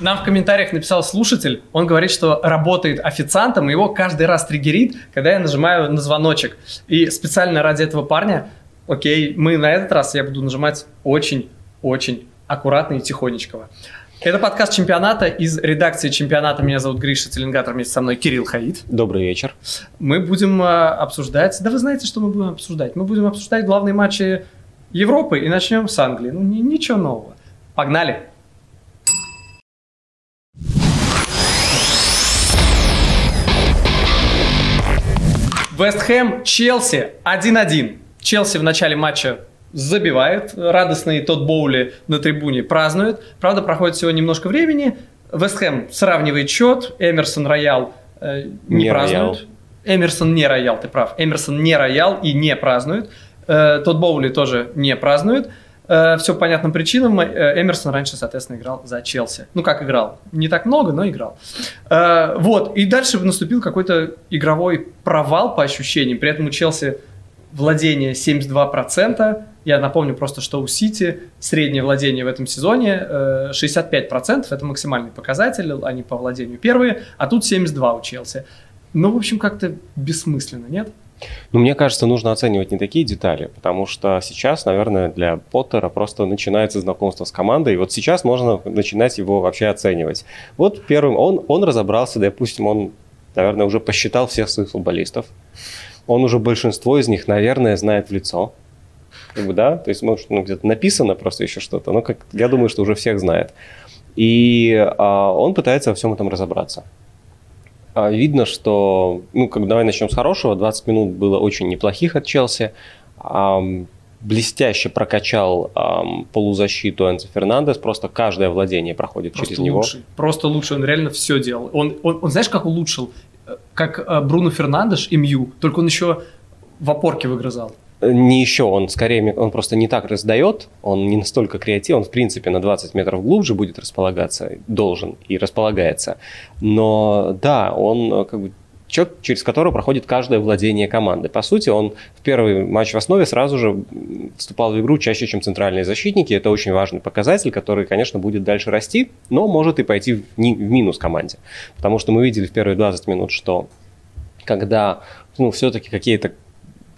Нам в комментариях написал слушатель, он говорит, что работает официантом, и его каждый раз триггерит, когда я нажимаю на звоночек. И специально ради этого парня, окей, мы на этот раз, я буду нажимать очень-очень аккуратно и тихонечко. Это подкаст чемпионата из редакции чемпионата. Меня зовут Гриша Теленгатор, вместе со мной Кирилл Хаид. Добрый вечер. Мы будем а, обсуждать... Да вы знаете, что мы будем обсуждать? Мы будем обсуждать главные матчи Европы и начнем с Англии. Ну, ничего нового. Погнали! Вест Хэм, Челси 1-1. Челси в начале матча забивает. Радостный тот Боули на трибуне празднует. Правда, проходит всего немножко времени. Вест Хэм сравнивает счет. Эмерсон Роял э, не, не празднует. Роял. Эмерсон не Роял, ты прав. Эмерсон не Роял и не празднует. Э, тот Боули тоже не празднует. Э, все по понятным причинам. Э, Эмерсон раньше, соответственно, играл за Челси. Ну, как играл? Не так много, но играл. Э, вот. И дальше наступил какой-то игровой провал по ощущениям. При этом у Челси владение 72%. Я напомню просто, что у Сити среднее владение в этом сезоне 65%. Это максимальный показатель. Они по владению первые. А тут 72 у Челси. Ну, в общем, как-то бессмысленно, нет? Ну, мне кажется, нужно оценивать не такие детали, потому что сейчас, наверное, для Поттера просто начинается знакомство с командой, и вот сейчас можно начинать его вообще оценивать. Вот первым он, он разобрался, допустим, он, наверное, уже посчитал всех своих футболистов, он уже большинство из них, наверное, знает в лицо, как бы, да, то есть, может, ну, где-то написано просто еще что-то, но как, я думаю, что уже всех знает. И а, он пытается во всем этом разобраться. А, видно, что, ну, как, давай начнем с хорошего, 20 минут было очень неплохих от Челси, блестяще прокачал эм, полузащиту Энцо Фернандес, просто каждое владение проходит просто через лучший. него. Просто лучше, он реально все делал. Он, он, он знаешь, как улучшил? Э, как э, Бруно Фернандеш и Мью, только он еще в опорке выгрызал не еще, он скорее, он просто не так раздает, он не настолько креатив, он в принципе на 20 метров глубже будет располагаться, должен и располагается. Но да, он как бы человек, через который проходит каждое владение команды. По сути, он в первый матч в основе сразу же вступал в игру чаще, чем центральные защитники. Это очень важный показатель, который, конечно, будет дальше расти, но может и пойти в, в минус команде. Потому что мы видели в первые 20 минут, что когда ну, все-таки какие-то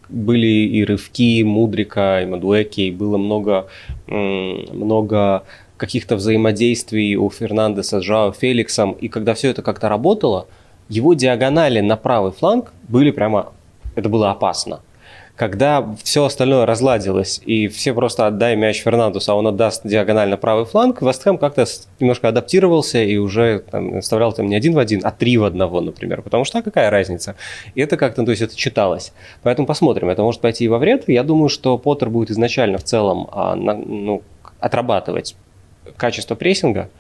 были и рывки Мудрика, и Мадуэки, и было много, много каких-то взаимодействий у Фернандеса с Жао Феликсом, и когда все это как-то работало, его диагонали на правый фланг были прямо, это было опасно когда все остальное разладилось, и все просто отдай мяч Фернандусу, а он отдаст диагонально правый фланг, Вестхэм как-то немножко адаптировался и уже там, оставлял там не один в один, а три в одного, например. Потому что а какая разница? И это как-то, то есть это читалось. Поэтому посмотрим. Это может пойти и во вред. Я думаю, что Поттер будет изначально в целом а, на, ну, отрабатывать качество прессинга,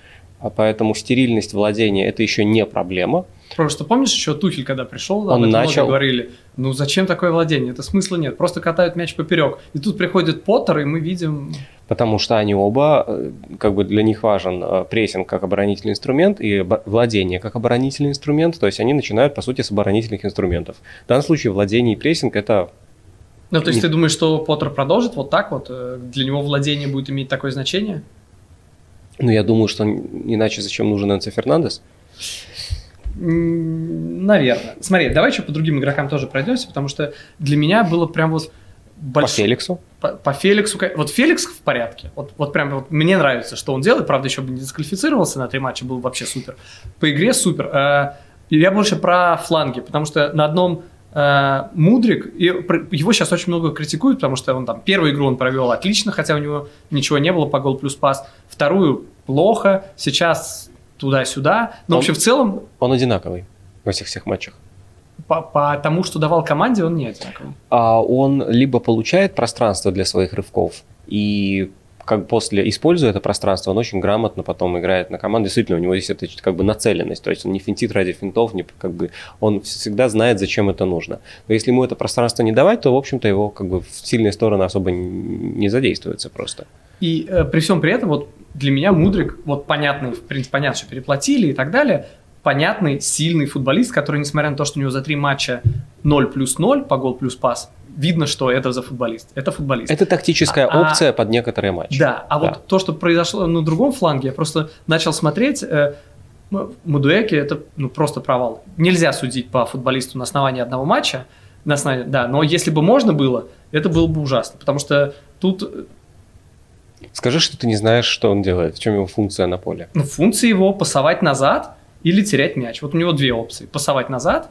поэтому стерильность владения это еще не проблема. Что помнишь еще Тухель, когда пришел, он начал говорили, ну зачем такое владение, это смысла нет, просто катают мяч поперек. И тут приходит Поттер, и мы видим... Потому что они оба, э, как бы для них важен э, прессинг как оборонительный инструмент и владение как оборонительный инструмент, то есть они начинают, по сути, с оборонительных инструментов. В данном случае владение и прессинг – это ну, то есть ты думаешь, что Поттер продолжит вот так вот? Э, для него владение будет иметь такое значение? Ну, я думаю, что иначе зачем нужен Энцо Фернандес? Наверное. Смотри, давай еще по другим игрокам тоже пройдемся, потому что для меня было прям вот большой... По Феликсу? По, по Феликсу. Вот Феликс в порядке. Вот, вот прям вот мне нравится, что он делает. Правда, еще бы не дисквалифицировался на три матча, был вообще супер. По игре супер. Э, я больше про фланги, потому что на одном э, Мудрик, и его сейчас очень много критикуют, потому что он там первую игру он провел отлично, хотя у него ничего не было по гол плюс пас. Вторую плохо. Сейчас туда-сюда. Но, он, в общем, в целом... Он одинаковый во всех всех матчах. По, по тому, что давал команде, он не одинаковый. А он либо получает пространство для своих рывков, и как после, используя это пространство, он очень грамотно потом играет на команду. Действительно, у него есть эта как бы нацеленность, то есть он не финтит ради финтов, не, как бы, он всегда знает, зачем это нужно. Но если ему это пространство не давать, то, в общем-то, его как бы в сильные стороны особо не задействуется просто. И э, при всем при этом, вот для меня Мудрик, вот понятный, в принципе, понятно, что переплатили и так далее, понятный, сильный футболист, который, несмотря на то, что у него за три матча 0 плюс 0 по гол плюс пас, видно, что это за футболист. Это футболист. Это тактическая А- а- опция под некоторые матчи. Да, а Да. вот то, что произошло на другом фланге, я просто начал смотреть. Э, М- Мадуэки это ну, просто провал. Нельзя судить по футболисту на основании одного матча. На основании, да, но если бы можно было, это было бы ужасно. Потому что тут Скажи, что ты не знаешь, что он делает, в чем его функция на поле. ну, функция его пасовать назад или терять мяч. Вот у него две опции. Пасовать назад,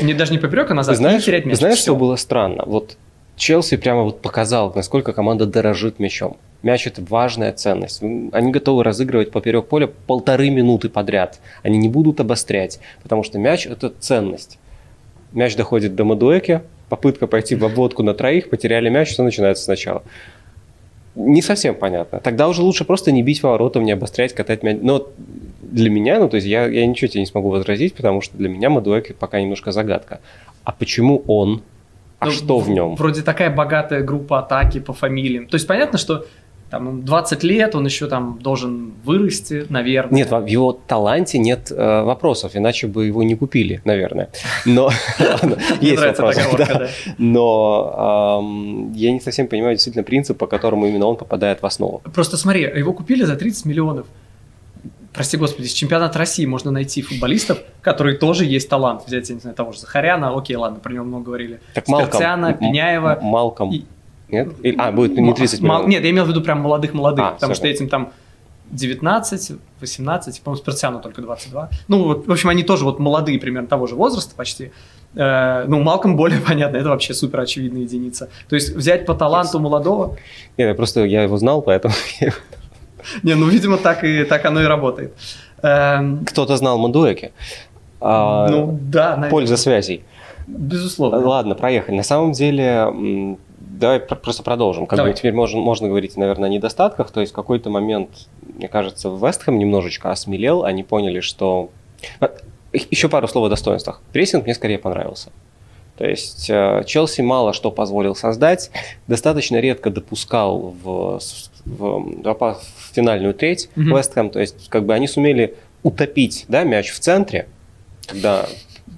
не, даже не поперек, а назад, знаешь, и терять мяч. знаешь, Всё. что было странно? Вот Челси прямо вот показал, насколько команда дорожит мячом. Мяч это важная ценность. Они готовы разыгрывать поперек поля полторы минуты подряд. Они не будут обострять, потому что мяч это ценность. Мяч доходит до Мадуэки, попытка пойти в обводку на троих, потеряли мяч, все начинается сначала. Не совсем понятно. Тогда уже лучше просто не бить поворотом, не обострять, катать мяч. Но для меня, ну то есть я, я ничего тебе не смогу возразить, потому что для меня Мадуэки пока немножко загадка. А почему он? А Ну, что в нем? Вроде такая богатая группа атаки по фамилиям. То есть понятно, что там ему 20 лет, он еще там должен вырасти, наверное. Нет, в его таланте нет э, вопросов, иначе бы его не купили, наверное. Но есть вопросы. Но я не совсем понимаю действительно принцип, по которому именно он попадает в основу. Просто смотри, его купили за 30 миллионов. Прости господи, с чемпионата России можно найти футболистов, которые тоже есть талант. Взять, я не знаю, того же Захаряна, окей, ладно, про него много говорили. Так Малком. Пеняева. Малком. Нет? Или- А, будет не 30 Мал- миллионов. Нет, я имел в виду прям молодых-молодых, А, потому что этим там 19, 18, по-моему, Спиртяну только 22. Ну, вот, в общем, они тоже вот молодые примерно того же возраста почти. Э, ну, Малком более понятно, это вообще супер очевидная единица. То есть взять по таланту молодого, Нет, я просто я его знал, поэтому не, ну, видимо, так, и, так оно и работает. Эм, кто-то знал Мандуэки. А, ну, да, наверное. Польза связей. Безусловно. Ладно, проехали. На самом деле, давай пр- просто продолжим. Как Давай. бы теперь можно, можно говорить, наверное, о недостатках. То есть в какой-то момент, мне кажется, Вестхэм немножечко осмелел. Они поняли, что... А, Еще пару слов о достоинствах. Прессинг мне скорее понравился. То есть э, Челси мало что позволил создать, достаточно редко допускал в, в, в финальную треть Мгм. Вестхэм. То есть как бы они сумели утопить да, мяч в центре, когда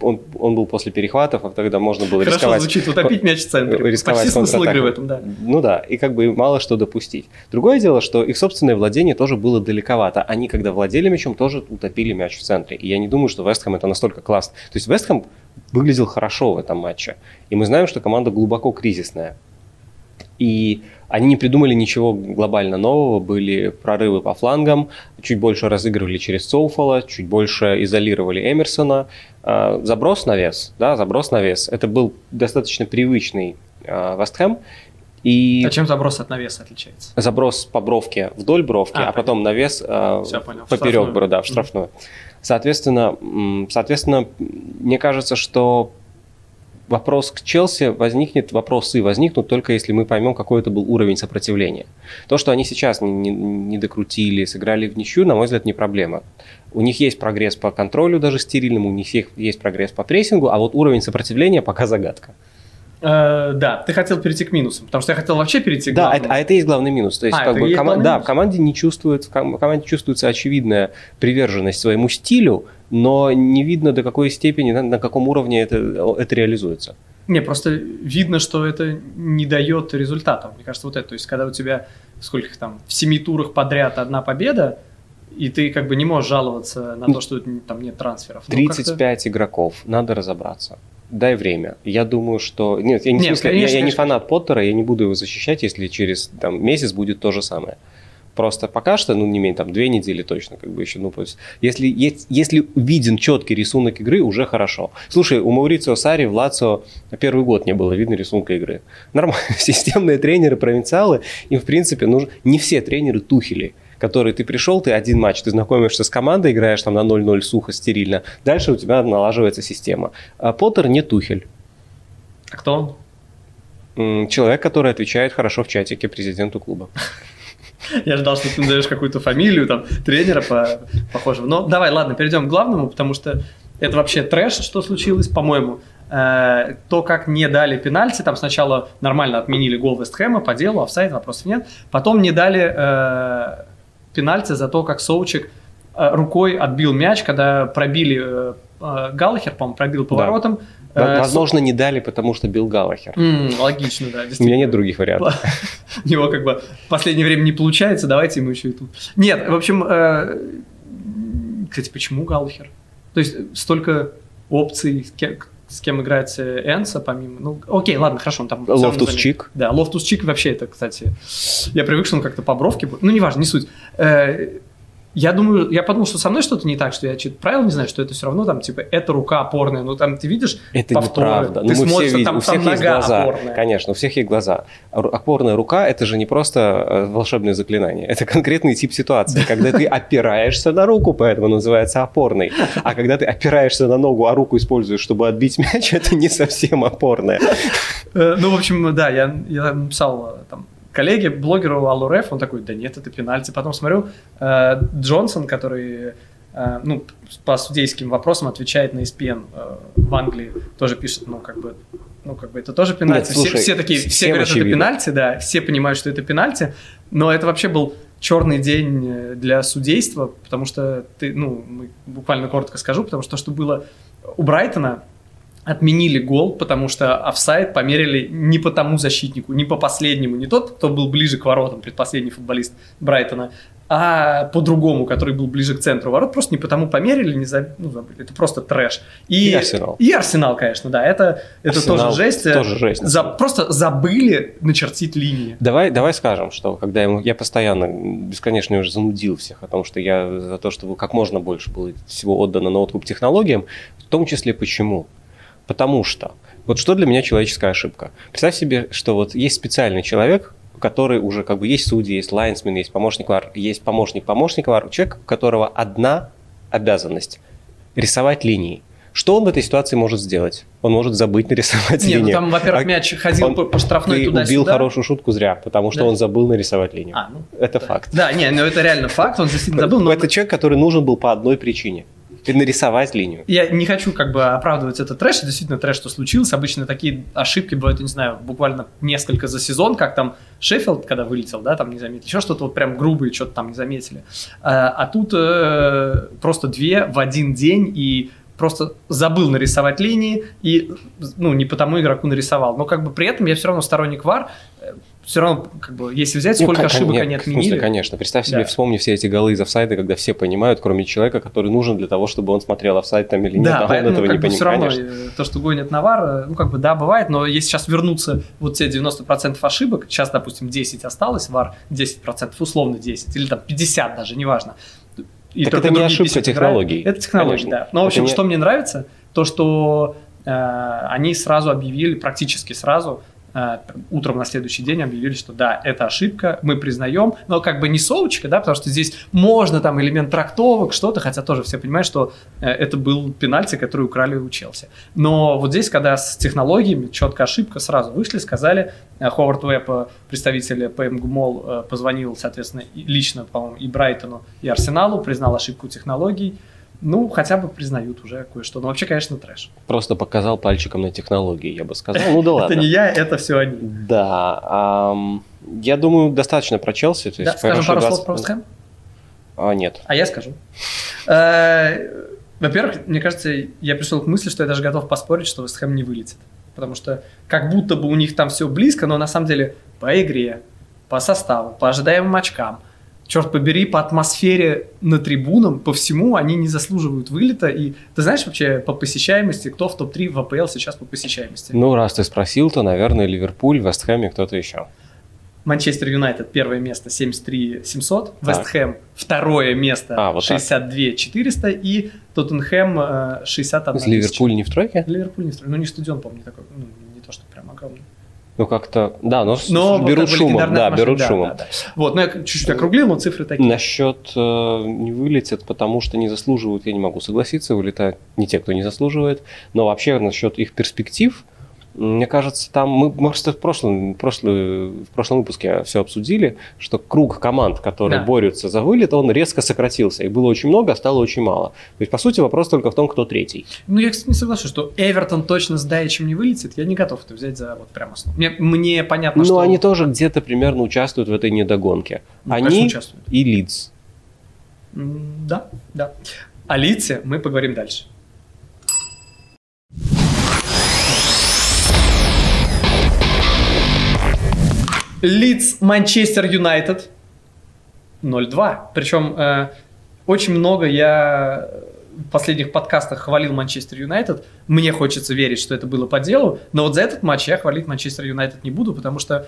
он, он был после перехватов, а тогда можно было Хорошо рисковать. звучит, утопить мяч в центре. рисковать Почти смысл игры в этом, да. Ну да, и как бы мало что допустить. Другое дело, что их собственное владение тоже было далековато. Они, когда владели мячом, тоже утопили мяч в центре. И я не думаю, что Вестхэм это настолько классно. То есть Вестхэм выглядел хорошо в этом матче. И мы знаем, что команда глубоко кризисная. И они не придумали ничего глобально нового, были прорывы по флангам, чуть больше разыгрывали через Соуфола, чуть больше изолировали Эмерсона. А, Заброс на вес, да, заброс на вес. Это был достаточно привычный а, Вестхэм. И А чем заброс от навеса отличается? заброс по бровке вдоль бровки, А, а, потом навес а, Всё, понял. Поперек брода, в штрафную. Соответственно, м, соответственно, мне кажется, что вопрос к Челси возникнет, вопросы возникнут только если мы поймем, какой это был уровень сопротивления. То, что они сейчас не, не- не докрутили, сыграли в ничью, на мой взгляд, не проблема. У них есть прогресс по контролю, даже стерильному, у них есть- прогресс по прессингу, а вот уровень сопротивления пока загадка. Э, да, ты хотел перейти к минусам, потому что я хотел вообще перейти к Да, главному. это- а это и есть главный минус. То есть, А, как бы, кома- да, минус. в команде не чувствует, в ком- в команде чувствуется очевидная приверженность своему стилю, но не видно до какой степени, на, на каком уровне это, это реализуется. Не, просто видно, что это не дает результатов. Мне кажется, вот это. То есть, когда у тебя сколько их там, в семи турах подряд одна победа, и ты как бы не можешь жаловаться на то, что там нет трансферов. Ну, как-то- 35 игроков, надо разобраться. Дай время. Я думаю, что... Нет, я, не, Нет, смысле, я- конечно, я, не конечно. фанат Поттера, я не буду его защищать, если через там, месяц будет то же самое. Просто пока что, ну, не менее, там, две недели точно, как бы еще, ну, то есть, если, есть- если виден четкий рисунок игры, уже хорошо. Слушай, у Маурицио Сари в Лацио первый год не было видно рисунка игры. Нормально, системные тренеры, провинциалы, им, в принципе, нужно... Не все тренеры тухели, которые ты пришел, ты один матч, ты знакомишься с командой, играешь там на 0-0 сухо, стерильно, дальше у тебя налаживается система. А Поттер не тухель. А кто он? Человек, который отвечает хорошо в чатике президенту клуба. Я ждал, что ты назовешь какую-то фамилию, там, тренера по, похожего. Но давай, ладно, перейдем к главному, потому что это вообще трэш, что случилось, по-моему. Э, то, как не дали пенальти, там сначала нормально отменили гол Вестхэма по делу, офсайд, вопросов нет. Потом не дали э, пенальти за то, как Соучик э, рукой отбил мяч, когда пробили э, э, Галлахер, по-моему, пробил по воротам. Во- Э, Возможно, не дали, потому что бил Галлахер. логично, да, У меня нет других вариантов. У него как бы в последнее время не получается, давайте ему еще и тут. Нет, в общем, э, кстати, почему Галлахер? То есть столько опций, с кем, играть э, Энцо, помимо... Ну, окей, ладно, хорошо, он там... Лофтус. Чик. Да, Лофтус Чик вообще это, кстати, я привык, что он как-то по бровке. Ну, неважно, не суть. Я думаю, я подумал, что со мной что-то не так, что я что-то правил не знаю, что это все равно там, типа, это рука опорная. Ну, там ты видишь Это повторы, неправда. ты Ну, все смотришь, видим, там, у всех там есть нога глаза. опорная. Конечно, у всех есть глаза. Опорная рука – это же не просто э, волшебное заклинание. Это конкретный тип ситуации, когда ты опираешься на руку, поэтому называется опорной. А когда ты опираешься на ногу, а руку используешь, чтобы отбить мяч, это не совсем опорная. Э, Ну, в общем, да, я, я написал э, там коллеге, блогеру Аллу Реф, он такой, да нет, это пенальти. Потом смотрю, э, Джонсон, который э, ну, по судейским вопросам отвечает на ESPN э, в Англии, тоже пишет, ну, как бы, ну, как бы это тоже пенальти. Нет, все, слушай, все такие, все говорят, это очевидно. пенальти, да, все понимают, что это пенальти, но это вообще был черный день э, для судейства, потому что ты, ну, буквально коротко скажу, потому что то, что было у Брайтона, отменили гол, потому что офсайд померили не по тому защитнику, не по последнему, не тот, кто был ближе к воротам, предпоследний футболист Брайтона, а по другому, который был ближе к центру ворот, просто не потому померили, не заб- ну, забыли. Это просто трэш. И, И Арсенал. И Арсенал, конечно, да. Это, это Арсенал тоже жесть. тоже жесть. За- просто забыли начертить линии. Давай, давай скажем, что когда ему, я постоянно, бесконечно уже занудил всех о том, что я за то, чтобы как можно больше было всего отдано на откуп технологиям, в том числе почему? Потому что, вот что для меня человеческая ошибка? Представь себе, что вот есть специальный человек, который уже как бы есть судьи, есть лайнсмен, есть помощник ВАР, есть помощник помощник ВАР, человек, у которого одна обязанность – рисовать линии. Что он в этой ситуации может сделать? Он может забыть нарисовать Не, ну линию. там, во-первых, А мяч ходил он- по, по штрафной Ты туда-сюда. убил хорошую шутку зря, потому что Да. он забыл нарисовать линию. А, ну, Это факт. да, не, ну это реально факт, он действительно забыл, но Это человек, который нужен был по одной причине. И нарисовать линию. Я не хочу как бы оправдывать этот трэш, это действительно трэш, что случилось. Обычно такие ошибки бывают, не знаю, буквально несколько за сезон, как там Шеффилд, когда вылетел, да, там не заметили, еще что-то вот прям грубые, что-то там не заметили. А, а тут э, просто две в один день и просто забыл нарисовать линии и, ну, не потому игроку нарисовал. Но как бы при этом я все равно сторонник ВАР, все равно, как бы, если взять, Ну, сколько ошибок нет, они В смысле, отменили. конечно. Представь себе, Да. вспомни все эти голы из офсайда, когда все понимают, кроме человека, который нужен для того, чтобы он смотрел офсайд там или нет, Да, а он поэтому этого как не бы все понимает. равно конечно. э, то, что гонят на ВАР, э, ну как бы да, бывает, но если сейчас вернуться вот те 90% ошибок, сейчас, допустим, 10 осталось, ВАР 10%, условно 10, или там 50 даже, неважно. И Так это не ошибка 50 играют. технологий. Это технология, Конечно. да. Но, в Это общем, не- что мне нравится, то, что э, они сразу объявили, практически сразу, утром на следующий день объявили, что да, это ошибка, мы признаем, но как бы не совочка, да, потому что здесь можно там элемент трактовок, что-то, хотя тоже все понимают, что э, это был пенальти, который украли у Челси. Но вот здесь, когда с технологиями четко ошибка, сразу вышли, сказали, э, Ховард э, представитель ПМ ГМОЛ, э, позвонил, соответственно, лично, по-моему, и Брайтону, и Арсеналу, признал ошибку технологий, ну, хотя бы признают уже кое-что. Но вообще, конечно, трэш. Просто показал пальчиком на технологии, я бы сказал. Ну да ладно. Это не я, это все они. Да. я думаю, достаточно про Челси. Да, скажем пару 20 слов про Вестхэм? А, нет. А я скажу. Э, Во-первых, мне кажется, я пришел к мысли, что я даже готов поспорить, что Вестхэм не вылетит. Потому что как будто бы у них там все близко, но на самом деле по игре, по составу, по ожидаемым очкам, черт побери, по атмосфере на трибунам, по всему они не заслуживают вылета. И ты знаешь вообще по посещаемости, кто в топ-3 в АПЛ сейчас по посещаемости? Ну, раз ты спросил, то, наверное, Ливерпуль, Вестхэм и кто-то еще. Манчестер Юнайтед первое место 73 700, Так. Вест Хэм второе место А, вот так. 62 400 и Тоттенхэм э, 61 тысяча. Ливерпуль не в тройке? Ливерпуль не строит. Ну, не стадион, не такой, ну, не то, что прям огромный. Ну, как-то... Да, но, Но берут как бы шумом. Да, машина, берут да, шумом. да, да. Вот, ну я чуть-чуть округлил, но цифры такие. Насчет э, не вылетят, потому что не заслуживают, я не могу согласиться, вылетают не те, кто не заслуживает. Но вообще насчет их перспектив, мне кажется, там мы просто в прошлом, прошлый, в прошлом выпуске все обсудили, что круг команд, которые Да. борются за вылет, он резко сократился. Их было очень много, а стало очень мало. То есть, по сути, вопрос только в том, кто третий. Ну, я, кстати, не соглашусь, что Эвертон точно с Даичем не вылетит. Я не готов это взять за вот прямо основу. Мне, мне понятно, Но что... они тоже где-то примерно участвуют в этой недогонке. Ну, они и Лидс. Да, да. О Лидсе мы поговорим дальше. Лидс Манчестер Юнайтед 0-2. Причем э, очень много я в последних подкастах хвалил Манчестер Юнайтед. Мне хочется верить, что это было по делу, но вот за этот матч я хвалить Манчестер Юнайтед не буду, потому что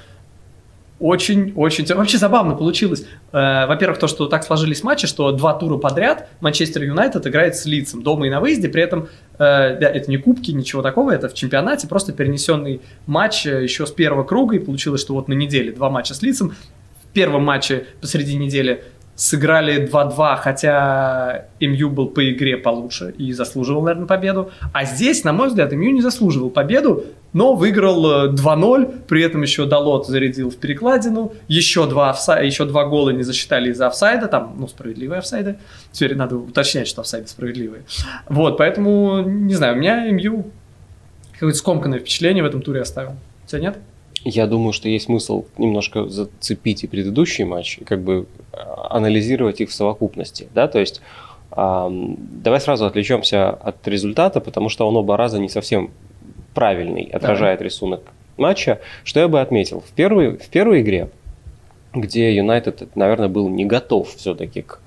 очень-очень... Вообще забавно получилось. Э, во-первых, то, что так сложились матчи, что два тура подряд Манчестер Юнайтед играет с Лицем дома и на выезде, при этом э, да, это не кубки, ничего такого, это в чемпионате, просто перенесенный матч э, еще с первого круга, и получилось, что вот на неделе два матча с Лицем. В первом матче посреди недели сыграли 2-2, хотя МЮ был по игре получше и заслуживал, наверное, победу. А здесь, на мой взгляд, МЮ не заслуживал победу, но выиграл 2-0, э, при этом еще Далот зарядил в перекладину, еще два, офса... еще два гола не засчитали из-за офсайда, там, ну, справедливые офсайды, теперь надо уточнять, что офсайды справедливые. Вот, поэтому, не знаю, у меня МЮ какое-то скомканное впечатление в этом туре оставил. У тебя нет? Я думаю, что есть смысл немножко зацепить и предыдущий матч, и как бы а, анализировать их в совокупности. Да? То есть э, давай сразу отвлечемся от результата, потому что он оба раза не совсем правильный, отражает да. рисунок матча. Что я бы отметил? В первой, в первой игре, где Юнайтед, наверное, был не готов все-таки к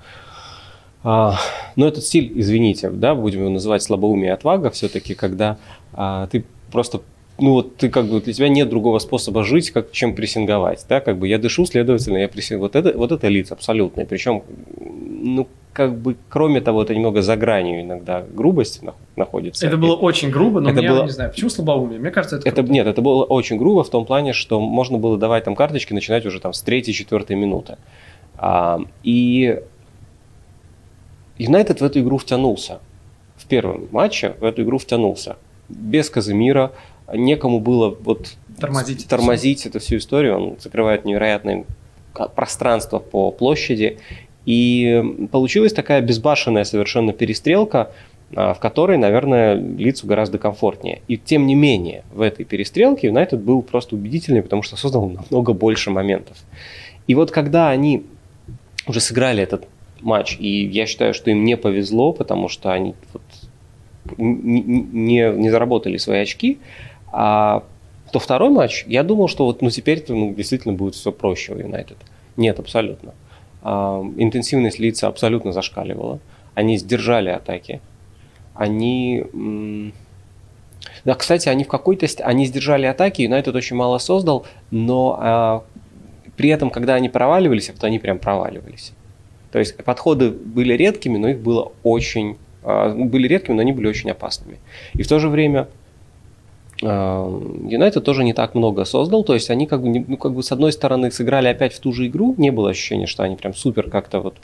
а, но этот стиль, извините, да, будем его называть слабоумие и отвага, все-таки, когда а, ты просто ну вот ты как бы для тебя нет другого способа жить, как, чем прессинговать, да, как бы я дышу, следовательно, я прессинг. Вот это, вот это лиц абсолютно, причем, ну, как бы, кроме того, это немного за гранью иногда грубости находится. Это было очень грубо, но это мне, было... не знаю, почему слабоумие? Мне кажется, это, это Нет, это было очень грубо в том плане, что можно было давать там карточки, начинать уже там с третьей, четвертой минуты. А, и Юнайтед в эту игру втянулся. В первом матче в эту игру втянулся. Без Казимира, некому было вот тормозить, тормозить эту всю историю. Он закрывает невероятное пространство по площади. И получилась такая безбашенная совершенно перестрелка, а, в которой, наверное, лицу гораздо комфортнее. И тем не менее, в этой перестрелке Юнайтед был просто убедительный, потому что создал намного больше моментов. И вот когда они уже сыграли этот матч, и я считаю, что им не повезло, потому что они вот не, не, не заработали свои очки, а то второй матч, я думал, что вот ну, теперь ну, действительно будет все проще у Юнайтед. Нет, абсолютно. А, интенсивность лица абсолютно зашкаливала. Они сдержали атаки. Они... Да, кстати, они в какой-то... Они сдержали атаки, Юнайтед очень мало создал, но а, при этом, когда они проваливались, то они прям проваливались. То есть подходы были редкими, но их было очень... А, были редкими, но они были очень опасными. И в то же время Юнайтед тоже не так много создал, то есть они как бы, ну, как бы с одной стороны сыграли опять в ту же игру, не было ощущения, что они прям супер как-то вот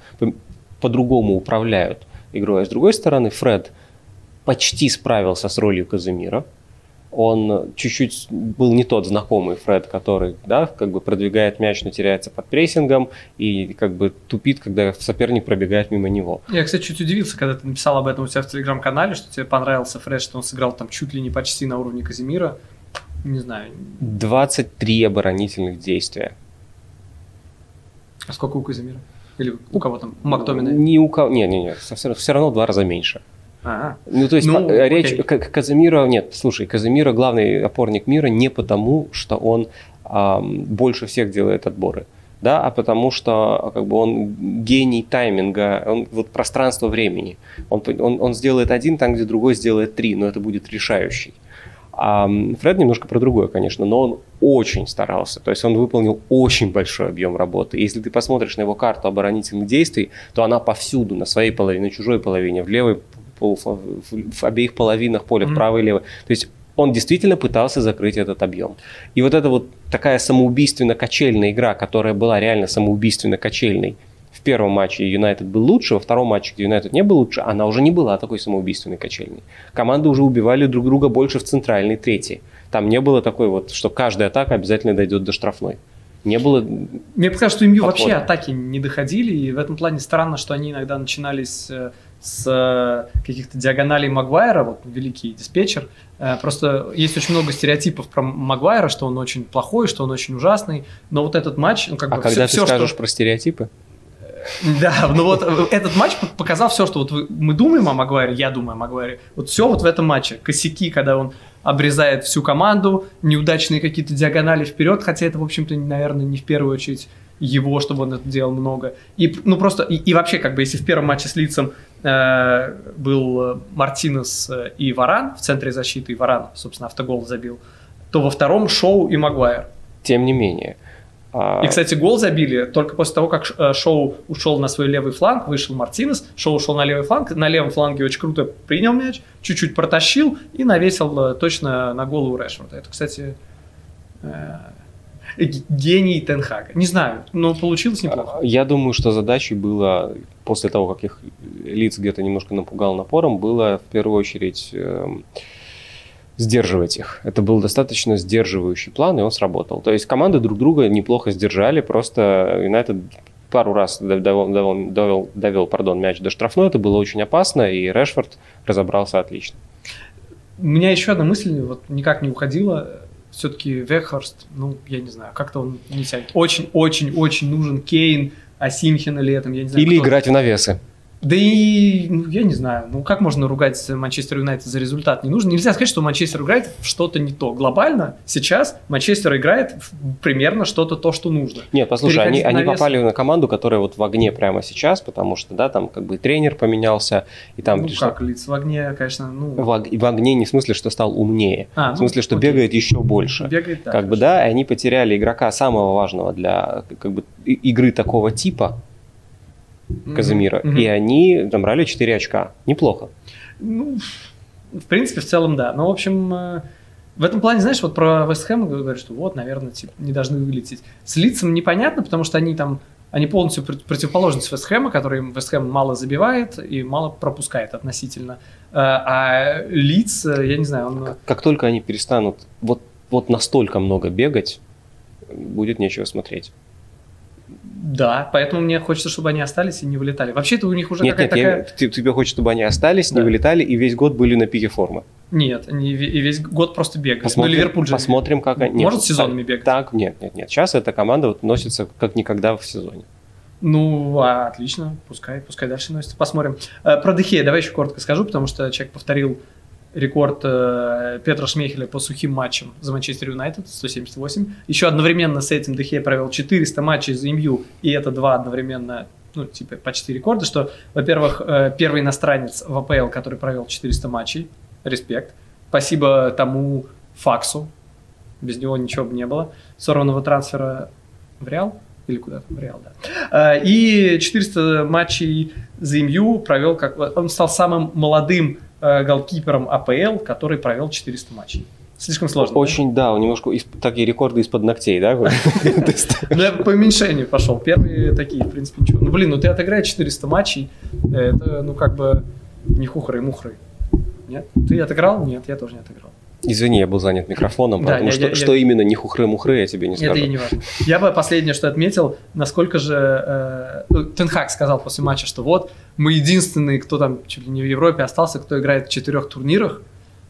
по-другому управляют игрой, а с другой стороны Фред почти справился с ролью Казимира, он чуть-чуть был не тот знакомый Фред, который, да, как бы продвигает мяч, но теряется под прессингом и как бы тупит, когда соперник пробегает мимо него. Я, кстати, чуть удивился, когда ты написал об этом у себя в телеграм-канале, что тебе понравился Фред, что он сыграл там чуть ли не почти на уровне Казимира. Не знаю. 23 оборонительных действия. А сколько у Казимира? Или у кого там? У Мактомина? Не у кого. Не, не, не. Все равно в два раза меньше. А-а. Ну, то есть ну, э, речь окей. Казимира, нет, слушай, Казимира главный опорник мира не потому, что он а, больше всех делает отборы, да, а потому что как бы он гений тайминга, он вот пространство времени. Он, он, он сделает один там, где другой сделает три, но это будет решающий. А Фред немножко про другое, конечно, но он очень старался. То есть он выполнил очень большой объем работы. И если ты посмотришь на его карту оборонительных действий, то она повсюду, на своей половине, на чужой половине, в левой пол, в обеих половинах поля, mm-hmm. в правой и левой. То есть он действительно пытался закрыть этот объем. И вот эта вот такая самоубийственно-качельная игра, которая была реально самоубийственно-качельной, в первом матче Юнайтед был лучше, во втором матче, где Юнайтед не был лучше, она уже не была такой самоубийственной качельной. Команды уже убивали друг друга больше в центральной трети. Там не было такой вот, что каждая атака обязательно дойдет до штрафной. Не было Мне показалось, что МЮ вообще атаки не доходили, и в этом плане странно, что они иногда начинались э, с э, каких-то диагоналей Магуайра, вот великий диспетчер. Э, просто есть очень много стереотипов про Магуайра, что он очень плохой, что он очень ужасный. Но вот этот матч, ну как а бы когда все, ты скажешь что... про стереотипы? Да, ну вот э, этот матч показал все, что вот мы думаем о Магуайре, я думаю о Магуайре. Вот все вот в этом матче. Косяки, когда он обрезает всю команду, неудачные какие-то диагонали вперед, хотя это, в общем-то, наверное, не в первую очередь его, чтобы он это делал много. И, ну, просто, и, и вообще, как бы, если в первом матче с Лицом был Мартинес э, и Варан в центре защиты, и Варан, собственно, автогол забил, то во втором Шоу и Магуайр. Тем не менее. А, и, кстати, гол забили только после того, как э, Шоу ушел на свой левый фланг, вышел Мартинес, Шоу ушел на левый фланг, на левом фланге очень круто принял мяч, чуть-чуть протащил и навесил э, точно на голову Решфорда. Это, кстати, гений Тенхага. Не знаю, но получилось неплохо. Я думаю, что задачей было, после того, как их лиц где-то немножко напугал напором, было в первую очередь э, сдерживать их. Это был достаточно сдерживающий план, и он сработал. То есть команды друг друга неплохо сдержали, просто Юнайтед пару раз довел, довел, довел, довел пардон, мяч до штрафной, это было очень опасно, и Решфорд разобрался отлично. У меня еще одна мысль вот никак не уходила все-таки Вехарст, ну, я не знаю, как-то он не тянет. Очень-очень-очень нужен Кейн, Асимхина летом, я не знаю. Или кто... играть в навесы. Да и, ну, я не знаю, ну как можно ругать Манчестер Юнайтед за результат? Не нужно. Нельзя сказать, что Манчестер играет в что-то не то. Глобально сейчас Манчестер играет в примерно что-то то, что нужно. Нет, послушай, они, они попали на команду, которая вот в огне прямо сейчас, потому что, да, там как бы тренер поменялся, и там... Ну пришла... как, лиц в огне, конечно, ну... В, в огне не в смысле, что стал умнее, а, в смысле, что окей. бегает еще больше. Бегает, да. Как бы, да, и они потеряли игрока самого важного для как бы игры такого типа, Казимира. Mm-hmm. И они набрали 4 очка. Неплохо. Ну, в принципе, в целом, да. Но, в общем, э, в этом плане, знаешь, вот про Вест Хэм говорят, что вот, наверное, типа, не должны вылететь. С лицом непонятно, потому что они там, они полностью противоположность Вест Хэма, который Вест Хэм мало забивает и мало пропускает относительно. Э, а лиц, э, я не знаю, он... Как, как только они перестанут вот, вот настолько много бегать, будет нечего смотреть. Да, поэтому мне хочется, чтобы они остались и не вылетали. Вообще-то у них уже нет, какая-то нет, такая... Я, тебе хочется, чтобы они остались, да. не вылетали и весь год были на пике формы. Нет, они и весь год просто бегают. Посмотрим, ну, Ливерпуль же посмотрим, как они... Может нет, сезонами бегать? Так, нет, нет, нет. Сейчас эта команда вот носится как никогда в сезоне. Ну, а, отлично, пускай, пускай дальше носится. Посмотрим. Э, про Дехея давай еще коротко скажу, потому что человек повторил рекорд э, Петра Шмехеля по сухим матчам за Манчестер Юнайтед, 178. Еще одновременно с этим Дехе провел 400 матчей за МЮ, и это два одновременно, ну, типа, почти рекорды, что, во-первых, э, первый иностранец в АПЛ, который провел 400 матчей, респект. Спасибо тому факсу, без него ничего бы не было. Сорванного трансфера в Реал, или куда-то, в Реал, да. Э, и 400 матчей за МЮ провел, как он стал самым молодым голкипером АПЛ, который провел 400 матчей. Слишком сложно. Очень, да, да немножко из, такие рекорды из-под ногтей, да? Ну, я по уменьшению пошел. Первые такие, в принципе, ничего. Ну, блин, ну ты отыграешь 400 матчей, это, ну, как бы не хухры-мухры. Нет? Ты отыграл? Нет, я тоже не отыграл. Извини, я был занят микрофоном, да, потому я, что, я, что я... именно не хухры-мухры, я тебе не скажу. Это и не важно. Я бы последнее, что отметил, насколько же э, ну, Тенхак сказал после матча, что вот мы единственные, кто там чуть ли не в Европе остался, кто играет в четырех турнирах.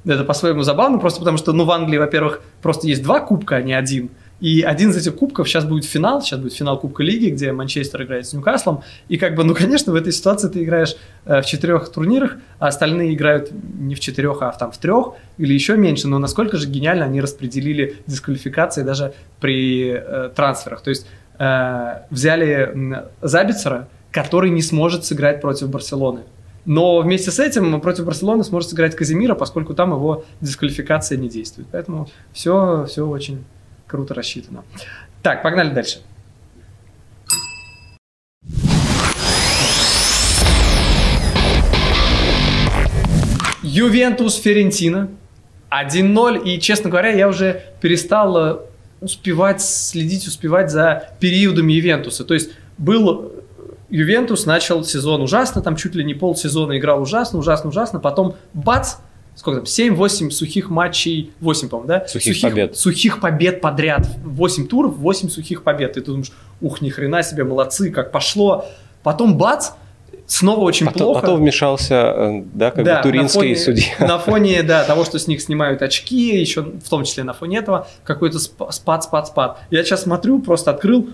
Это по-своему забавно, просто потому что, ну, в Англии, во-первых, просто есть два кубка, а не один. И один из этих кубков сейчас будет финал, сейчас будет финал Кубка Лиги, где Манчестер играет с Ньюкаслом. И как бы, ну, конечно, в этой ситуации ты играешь э, в четырех турнирах, а остальные играют не в четырех, а в, там в трех или еще меньше. Но насколько же гениально они распределили дисквалификации даже при э, трансферах. То есть э, взяли Забицера, который не сможет сыграть против Барселоны. Но вместе с этим против Барселоны сможет сыграть Казимира, поскольку там его дисквалификация не действует. Поэтому все, все очень круто рассчитано. Так, погнали дальше. Ювентус Ферентина 1-0. И, честно говоря, я уже перестал э, успевать следить, успевать за периодами Ювентуса. То есть был Ювентус начал сезон ужасно, там чуть ли не полсезона играл ужасно, ужасно, ужасно. Потом бац, сколько там, 7-8 сухих матчей, 8, по-моему, да? Сухих, сухих побед. Сухих побед подряд. 8 туров, 8 сухих побед. И ты думаешь, ух, ни хрена себе, молодцы, как пошло. Потом бац, снова очень потом, плохо. Потом вмешался, э, да, как да, бы туринский судья. На фоне, да, того, что с них снимают очки, еще в том числе на фоне этого, какой-то спад, спад, спад. Я сейчас смотрю, просто открыл,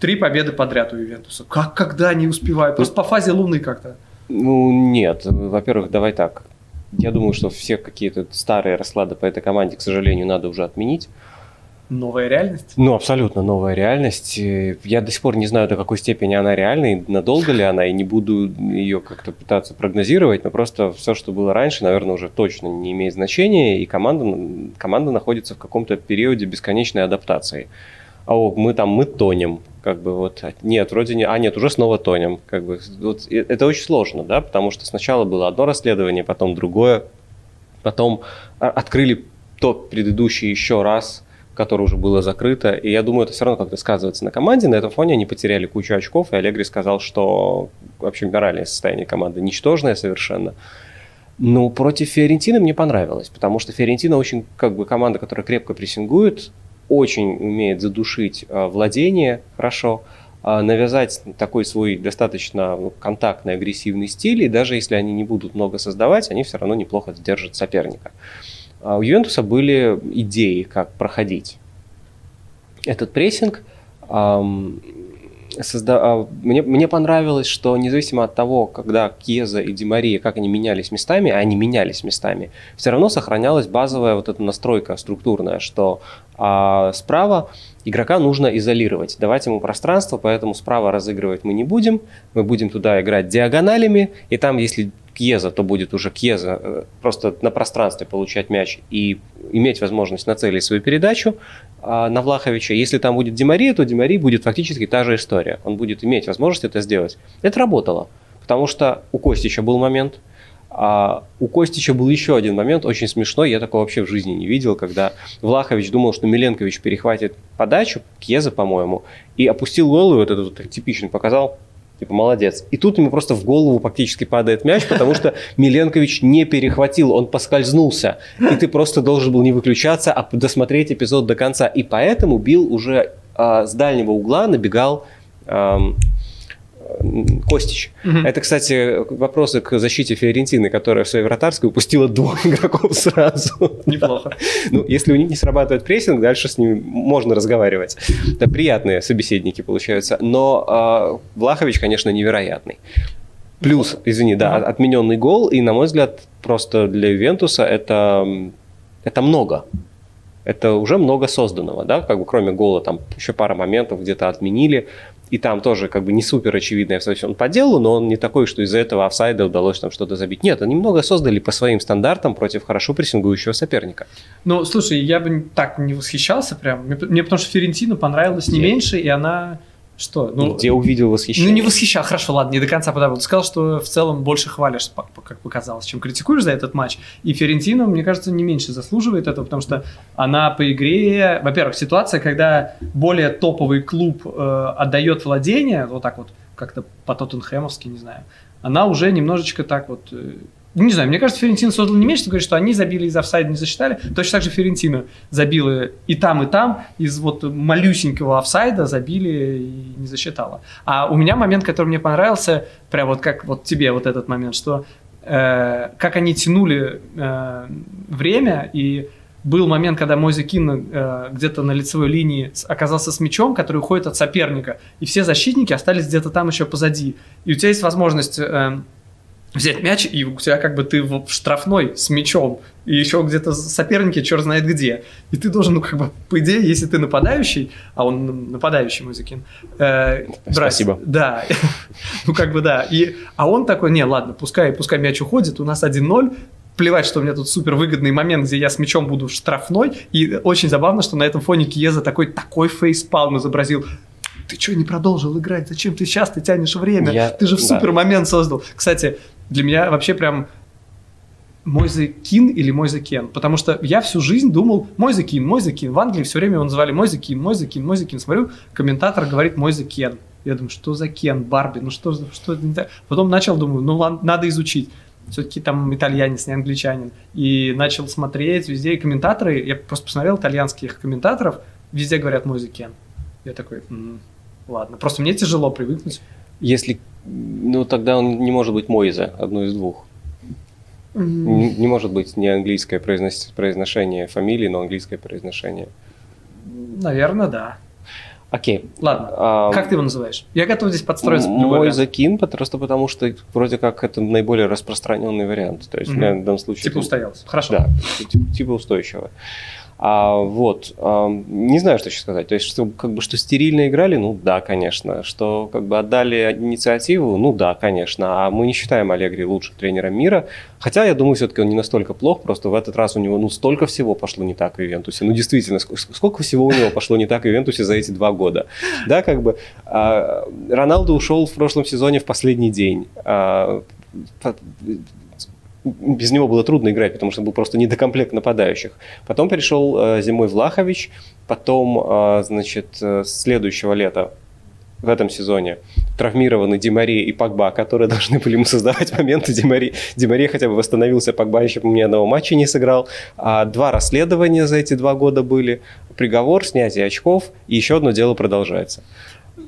Три победы подряд у Ювентуса. Как, когда не успевают? Просто по фазе Луны как-то. Ну, нет. Во-первых, давай так. Я думаю, что все какие-то старые расклады по этой команде, к сожалению, надо уже отменить. Новая реальность? Ну, абсолютно новая реальность. Я до сих пор не знаю, до какой степени она реальна, и надолго ли она, и не буду ее как-то пытаться прогнозировать, но просто все, что было раньше, наверное, уже точно не имеет значения, и команда, команда находится в каком-то периоде бесконечной адаптации. А о, мы там, мы тонем, как бы вот, нет, вроде не, а нет, уже снова тонем, как бы, вот, это очень сложно, да, потому что сначала было одно расследование, потом другое, потом открыли то предыдущий еще раз, которое уже было закрыто. И я думаю, это все равно как-то сказывается на команде. На этом фоне они потеряли кучу очков, и Аллегри сказал, что вообще моральное состояние команды ничтожное совершенно. Но против Фиорентины мне понравилось, потому что Фиорентина очень как бы команда, которая крепко прессингует, очень умеет задушить э, владение хорошо, э, навязать такой свой достаточно ну, контактный, агрессивный стиль, и даже если они не будут много создавать, они все равно неплохо сдержат соперника. А у Ювентуса были идеи, как проходить этот прессинг. Созда... А, мне, мне понравилось, что независимо от того, когда Кеза и Ди Мария, как они менялись местами, а они менялись местами, все равно сохранялась базовая вот эта настройка структурная, что а справа игрока нужно изолировать, давать ему пространство, поэтому справа разыгрывать мы не будем, мы будем туда играть диагоналями, и там, если Кьеза, то будет уже Кьеза э, просто на пространстве получать мяч и иметь возможность нацелить свою передачу а, на Влаховича. Если там будет Димария, то Димарии будет фактически та же история. Он будет иметь возможность это сделать. Это работало, потому что у Костича был момент, а у Костича был еще один момент, очень смешной, я такого вообще в жизни не видел, когда Влахович думал, что Миленкович перехватит подачу, Кьеза, по-моему, и опустил голову, вот этот вот типичный показал, Типа, молодец. И тут ему просто в голову фактически падает мяч, потому что Миленкович не перехватил, он поскользнулся. И ты просто должен был не выключаться, а досмотреть эпизод до конца. И поэтому Бил уже э, с дальнего угла набегал э, Костич. Угу. Это, кстати, вопросы к защите Фиорентины, которая в своей вратарской упустила двух игроков сразу. Неплохо. ну, если у них не срабатывает прессинг, дальше с ними можно разговаривать. Это приятные собеседники получаются. Но э, Влахович, конечно, невероятный. Плюс, извини, да, отмененный гол. И, на мой взгляд, просто для Ювентуса это, это много это уже много созданного, да, как бы кроме гола там еще пара моментов где-то отменили, и там тоже как бы не супер очевидное он по делу, но он не такой, что из-за этого офсайда удалось там что-то забить. Нет, они много создали по своим стандартам против хорошо прессингующего соперника. Ну, слушай, я бы так не восхищался прям. Мне, мне потому что Ферентину понравилось не Нет. меньше, и она что? Ну, Где увидел восхищение? Ну, не восхищал, хорошо, ладно, не до конца подавал. Ты сказал, что в целом больше хвалишь, как показалось, чем критикуешь за этот матч. И Ферентина, мне кажется, не меньше заслуживает этого, потому что она по игре... Во-первых, ситуация, когда более топовый клуб э, отдает владение, вот так вот, как-то по-тоттенхэмовски, не знаю, она уже немножечко так вот э, не знаю, мне кажется, Ферентина создал не меньше, ты говоришь, что они забили из офсайда, не засчитали. Точно так же Ферентина забила и там, и там, из вот малюсенького офсайда забили и не засчитала. А у меня момент, который мне понравился, прям вот как вот тебе вот этот момент, что э, как они тянули э, время и был момент, когда Мойзе Кин э, где-то на лицевой линии оказался с мячом, который уходит от соперника, и все защитники остались где-то там еще позади. И у тебя есть возможность э, взять мяч, и у тебя как бы ты в штрафной с мячом, и еще где-то соперники черт знает где. И ты должен, ну, как бы, по идее, если ты нападающий, а он нападающий Музыкин. Э, Спасибо. Да. ну, как бы, да. И, а он такой, не, ладно, пускай, пускай мяч уходит, у нас 1-0, плевать, что у меня тут супер выгодный момент, где я с мячом буду в штрафной. И очень забавно, что на этом фоне Киеза такой, такой facepalm изобразил ты что, не продолжил играть? Зачем ты сейчас ты тянешь время? Я... Ты же в супер момент создал. Кстати, для меня вообще прям мой Кин или мой Кен. Потому что я всю жизнь думал мой Кин, мой Кин. В Англии все время его называли мой Кин, мой Кин, мой Кин. Смотрю, комментатор говорит мой Кен. Я думаю, что за Кен, Барби, ну что, что это Потом начал, думаю, ну ладно, надо изучить. Все-таки там итальянец, не англичанин. И начал смотреть везде, и комментаторы, я просто посмотрел итальянских комментаторов, везде говорят мой Кен. Я такой, м-м, ладно. Просто мне тяжело привыкнуть. Если ну, тогда он не может быть Мойза, одно из двух. Mm-hmm. Не, не может быть не английское произнос... произношение фамилии, но английское произношение. Наверное, да. Окей. Ладно. А, Как ты его называешь? Я готов здесь подстроиться. Мой закин, просто потому что вроде как это наиболее распространенный вариант. То есть Мгм. у меня в данном случае... Типа устоялся. Хорошо. Да, типа, типа устойчиво. А, вот, а, не знаю, что еще сказать. То есть, что, как бы, что стерильно играли, ну да, конечно. Что как бы отдали инициативу, ну да, конечно. А мы не считаем Аллегри лучшим тренером мира. Хотя, я думаю, все-таки он не настолько плох, просто в этот раз у него ну, столько всего пошло не так в Ивентусе. Ну, действительно, ск- сколько всего у него пошло не так в Ивентусе за эти два года. Да, как бы а, Роналду ушел в прошлом сезоне в последний день. Без него было трудно играть, потому что был просто недокомплект нападающих. Потом перешел э, зимой Влахович, потом, э, значит, э, следующего лета в этом сезоне травмированы Димари и Погба, которые должны были ему создавать моменты. Димари, Димари хотя бы восстановился, Погба еще ни одного матча не сыграл. А два расследования за эти два года были, приговор, снятие очков, и еще одно дело продолжается.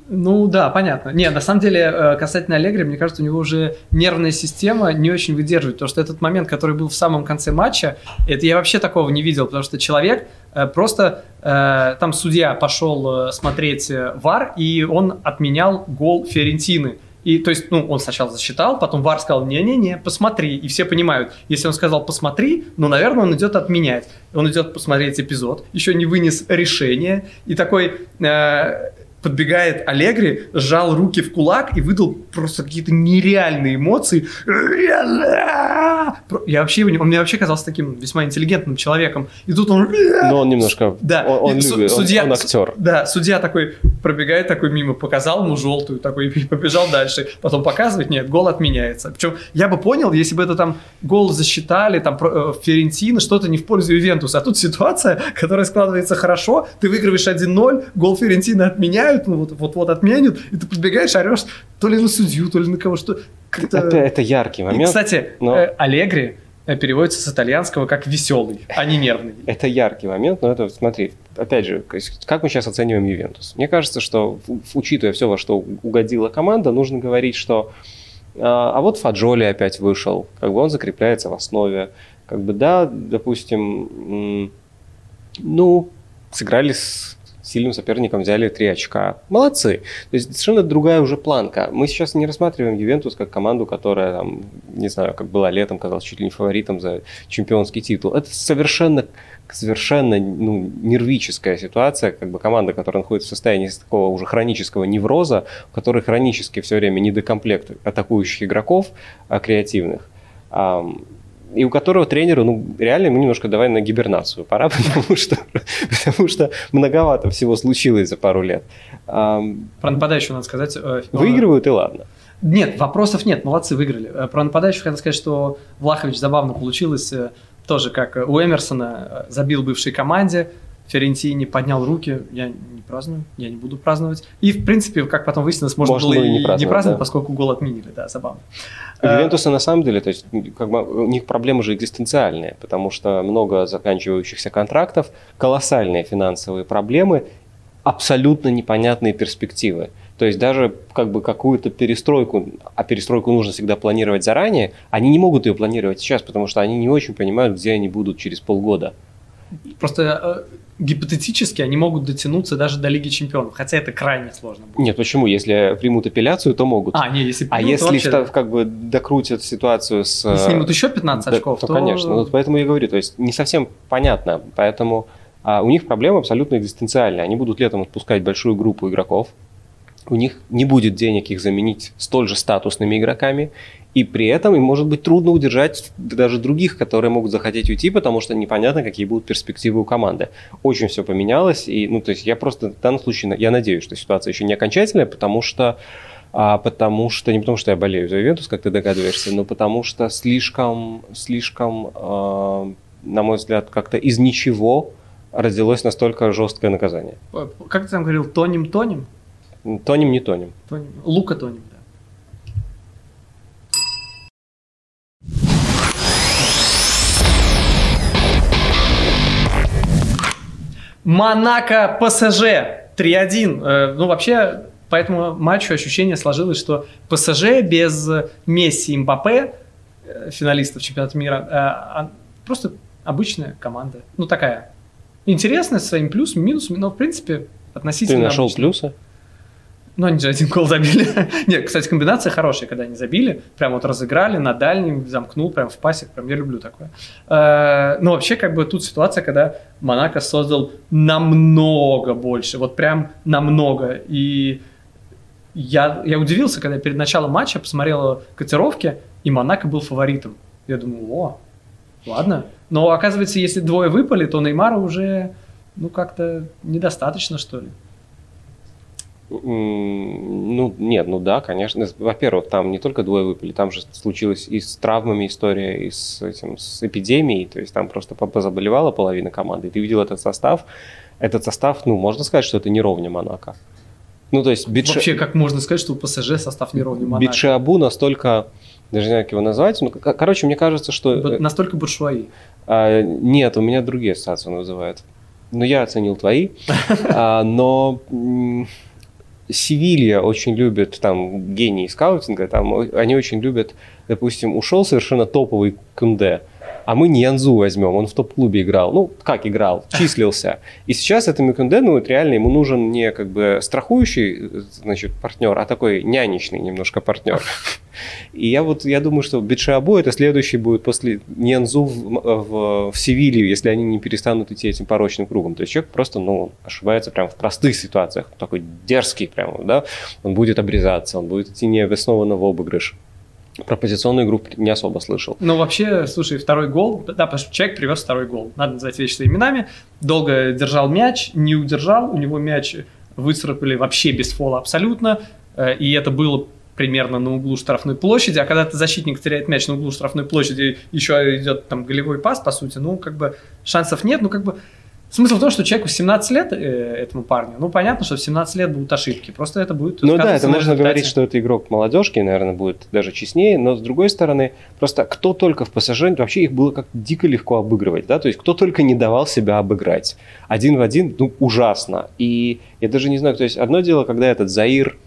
Ну да, понятно. Не, на самом деле, э, касательно Аллегри, мне кажется, у него уже нервная система не очень выдерживает, потому что этот момент, который был в самом конце матча, это я вообще такого не видел, потому что человек э, просто, э, там судья пошел смотреть ВАР, и он отменял гол Ферентины. И, то есть, ну, он сначала засчитал, потом Вар сказал, не-не-не, посмотри. И все понимают, если он сказал посмотри, ну, наверное, он идет отменять. Он идет посмотреть эпизод, еще не вынес решение, и такой э, подбегает Аллегри, сжал руки в кулак и выдал просто какие-то нереальные эмоции. Я вообще, его он мне вообще казался таким весьма интеллигентным человеком. И тут он... Но он немножко... Да, Он, он любит, он- судья- он актер. Да, судья такой пробегает такой мимо, показал ему желтую, такой и побежал дальше. Потом показывает, нет, гол отменяется. Причем я бы понял, если бы это там гол засчитали, там э, Ферентина, что-то не в пользу Ювентуса. А тут ситуация, которая складывается хорошо, ты выигрываешь 1-0, гол Ферентина отменяют, ну вот- вот-вот отменят, и ты подбегаешь, орешь то ли на судью, то ли на кого, что... как-то- Это, это яркий И, момент. кстати, но- э, Аллегри э, переводится с итальянского как веселый, а не нервный. Это яркий момент, но это, смотри, опять же, как мы сейчас оцениваем Ювентус? Мне кажется, что, учитывая все, во что угодила команда, нужно говорить, что а, а вот Фаджоли опять вышел, как бы он закрепляется в основе. Как бы, да, допустим, ну, сыграли с сильным соперником, взяли три очка. Молодцы. То есть совершенно другая уже планка. Мы сейчас не рассматриваем Ювентус как команду, которая, там, не знаю, как была летом, казалась чуть ли не фаворитом за чемпионский титул. Это совершенно совершенно ну, нервическая ситуация, как бы команда, которая находится в состоянии такого уже хронического невроза, в которой хронически все время недокомплект атакующих игроков а, креативных, и у которого тренеру, ну, реально ему немножко давай на гибернацию пора, потому что, потому что многовато всего случилось за пару лет. Про нападающего надо сказать. э, выигрывают и ладно. Нет, вопросов нет, молодцы, выиграли. Э, Про нападающих хотел сказать, что Влахович забавно получилось, э, тоже как у Эмерсона забил бывшей команде, Ферентини поднял руки, я не праздную, я не буду праздновать. И, в принципе, как потом выяснилось, можно, Можно было и не не праздновать, праздновать, да. поскольку гол отменили, да, забавно. У Э, Ювентуса на самом деле, то есть как бы, у них проблемы же экзистенциальные, потому что много заканчивающихся контрактов, колоссальные финансовые проблемы, абсолютно непонятные перспективы. То есть даже как бы какую-то перестройку, а перестройку нужно всегда планировать заранее, они не могут ее планировать сейчас, потому что они не очень понимают, где они будут через полгода. Просто э, гипотетически они могут дотянуться даже до Лиги Чемпионов, хотя это крайне сложно будет. Нет, почему? Если примут апелляцию, то могут. А, не, если А примут, если то вообще, вта- как бы докрутят ситуацию с... да. э, снимут еще 15 Да, очков, то, то, конечно. Вот поэтому я говорю, то есть не совсем понятно. Поэтому а, у них проблема абсолютно экзистенциальная. Они будут летом отпускать большую группу игроков. У них не будет денег их заменить столь же статусными игроками. И при этом им может быть трудно удержать даже других, которые могут захотеть уйти, потому что непонятно, какие будут перспективы у команды. Очень все поменялось. И, ну, то есть я просто в данном случае, я надеюсь, что ситуация еще не окончательная, потому что а потому что, не потому что я болею за Ювентус, как ты догадываешься, но потому что слишком, слишком, э, на мой взгляд, как-то из ничего родилось настолько жесткое наказание. Как ты там говорил, тонем-тонем? Тонем, не тонем. Тонем. Лука тонем, да. Монако ПСЖ 3-1. Э, Ну, вообще, по этому матчу ощущение сложилось, что ПСЖ без Месси и Мбаппе, э, финалистов чемпионата мира, э, а- просто обычная команда. Ну, такая интересная, со своими плюсами, минусами, но, в принципе, относительно Ты нашел обычно. плюсы? Ну, они же один гол забили. Нет, кстати, комбинация хорошая, когда они забили. Прям вот разыграли на дальнем, замкнул прям в пасе. Прям я люблю такое. Э, Но вообще, как бы тут ситуация, когда Монако создал намного больше. Вот прям намного. И я, я удивился, когда перед началом матча посмотрел котировки, и Монако был фаворитом. Я думаю, о, ладно. Но оказывается, если двое выпали, то Неймара уже, ну, как-то недостаточно, что ли. Ну, нет, ну да, конечно. Во-первых, там не только двое выпали, там же случилась и с травмами история, и с, этим, с эпидемией, то есть там просто по- позаболевала половина команды. И ты видел этот состав. Этот состав, ну, можно сказать, что это не ровня Монако. Ну, то есть Битше- Вообще, как можно сказать, что у ПСЖ состав не ровнее Монако? Битшиабу настолько, даже не знаю, как его назвать, ну, короче, мне кажется, что... э, Настолько буржуаи. А, нет, у меня другие ассоциации он вызывает. Ну, я оценил твои. А, но Севилья очень любит, там, гении скаутинга, там, они очень любят, допустим, ушел совершенно топовый Кунде, а мы Ньянзу возьмем, он в топ-клубе играл. Ну, как играл, числился. И сейчас этому Кунде, ну, вот реально ему нужен не как бы страхующий, значит, партнер, а такой нянечный немножко партнер. И я вот, я думаю, что Бетшиабу это следующий будет после Ньянзу в, в, в Севилью, если они не перестанут идти этим порочным кругом. То есть человек просто, ну, ошибается прямо в простых ситуациях, такой дерзкий прямо, да, он будет обрезаться, он будет идти необоснованно в обыгрыш. Про позиционную игру не особо слышал. Ну, вообще, слушай, второй гол, да, потому что человек привез второй гол. Надо называть вещи своими именами. Долго держал мяч, не удержал, у него мяч выцарапали вообще без фола абсолютно. Э, И это было примерно на углу штрафной площади, а когда ты защитник теряет мяч на углу штрафной площади, еще идет там голевой пас, по сути, ну, как бы шансов нет, ну, как бы Смысл в том, что человеку 17 лет, э, этому парню, ну, понятно, что в 17 лет будут ошибки, просто это будет Ну да, это можно говорить, что это игрок молодежки, наверное, будет даже честнее, но с другой стороны, просто кто только в ПСЖ, вообще их было как дико легко обыгрывать, да, то есть кто только не давал себя обыграть. Один в один, ну, ужасно. И я даже не знаю, то есть одно дело, когда этот Заир,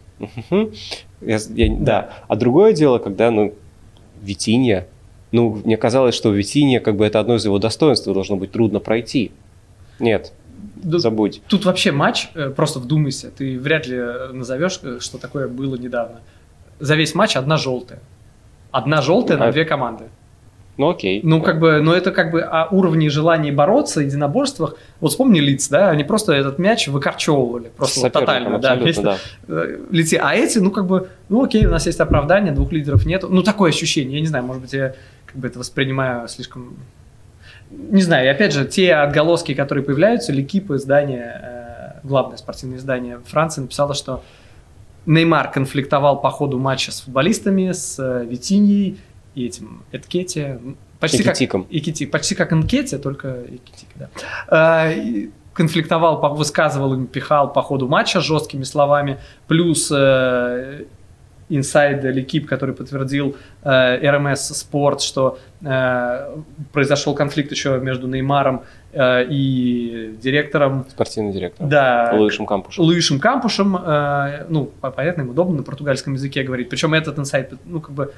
я- я- да, а другое дело, когда, ну, Витинья, ну, мне казалось, что Витинья, как бы это одно из его достоинств, должно быть трудно пройти. Нет, Да, забудь. Тут вообще матч, э, просто вдумайся, ты вряд ли э, назовешь, э, что такое было недавно. За весь матч одна желтая. Одна желтая на А- две команды. Ну окей. Ну, как бы, но это как бы о уровне желания бороться, единоборствах. Вот вспомни лиц, да, они просто этот мяч выкорчевывали. Просто вот тотально, да. вместо- да. Лице. А эти, ну, как бы, ну, окей, у нас есть оправдание, двух лидеров нет. Ну, такое ощущение, я не знаю, может быть, я как бы это воспринимаю слишком... Не знаю, и опять же, те отголоски, которые появляются, Ликип, издание, э, главное спортивное издание Франции, написало, что Неймар конфликтовал по ходу матча с футболистами, с э, Витиньей и этим Эткете. Почти как, Экитиком. Икити, почти как Энкете, только Икитик, да. А, и конфликтовал, высказывал им, пихал по ходу матча жесткими словами, плюс э, инсайд Ликип, который подтвердил э, РМС Спорт, что э, произошел конфликт еще между Неймаром э, и директором, Спортивный директор. да, Луишем Кампушем. Луишем Кампушем, э, ну, по- понятно, им удобно на португальском языке говорить. Причем этот инсайт, ну, как бы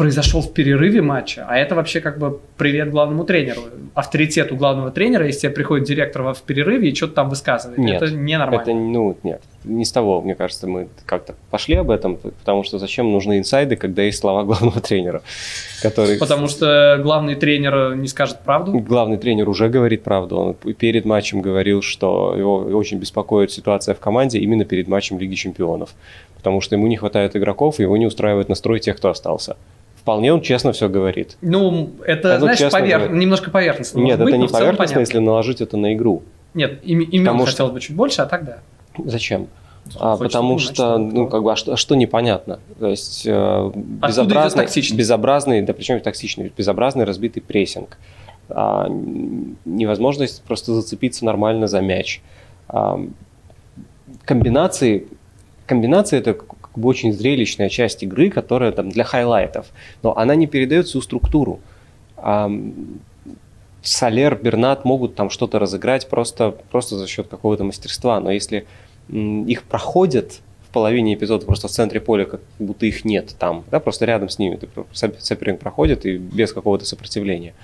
произошел в перерыве матча, а это вообще как бы привет главному тренеру. Авторитету главного тренера, если тебе приходит директор в перерыве и что-то там высказывает. Нет, это ненормально. Это, ну, нет, не с того, мне кажется, мы как-то пошли об этом, потому что зачем нужны инсайды, когда есть слова главного тренера, который... Потому что главный тренер не скажет правду. Главный тренер уже говорит правду. Он перед матчем говорил, что его очень беспокоит ситуация в команде именно перед матчем Лиги Чемпионов. Потому что ему не хватает игроков, и его не устраивает настрой тех, кто остался. Вполне он честно все говорит. Ну, это, А ну, знаешь, повер- немножко поверхностно. Нет, быть, это не поверхностно, понятно. если наложить это на игру. Нет, им, имен Потому что- хотелось бы чуть больше, а так да. Зачем? А, потому понимать, что, ну, как бы, а что, а что непонятно? То есть э, идет безобразный, безобразный, да причем токсичный, безобразный разбитый прессинг, А, невозможность просто зацепиться нормально за мяч, А, комбинации, комбинации это бы очень зрелищная часть игры, которая там для хайлайтов, но она не передает всю структуру. Солер, Бернат могут там что-то разыграть просто, просто за счет какого-то мастерства, но если их проходят в половине эпизода просто в центре поля, как будто их нет там, да, просто рядом с ними соперник проходит и без какого-то сопротивления.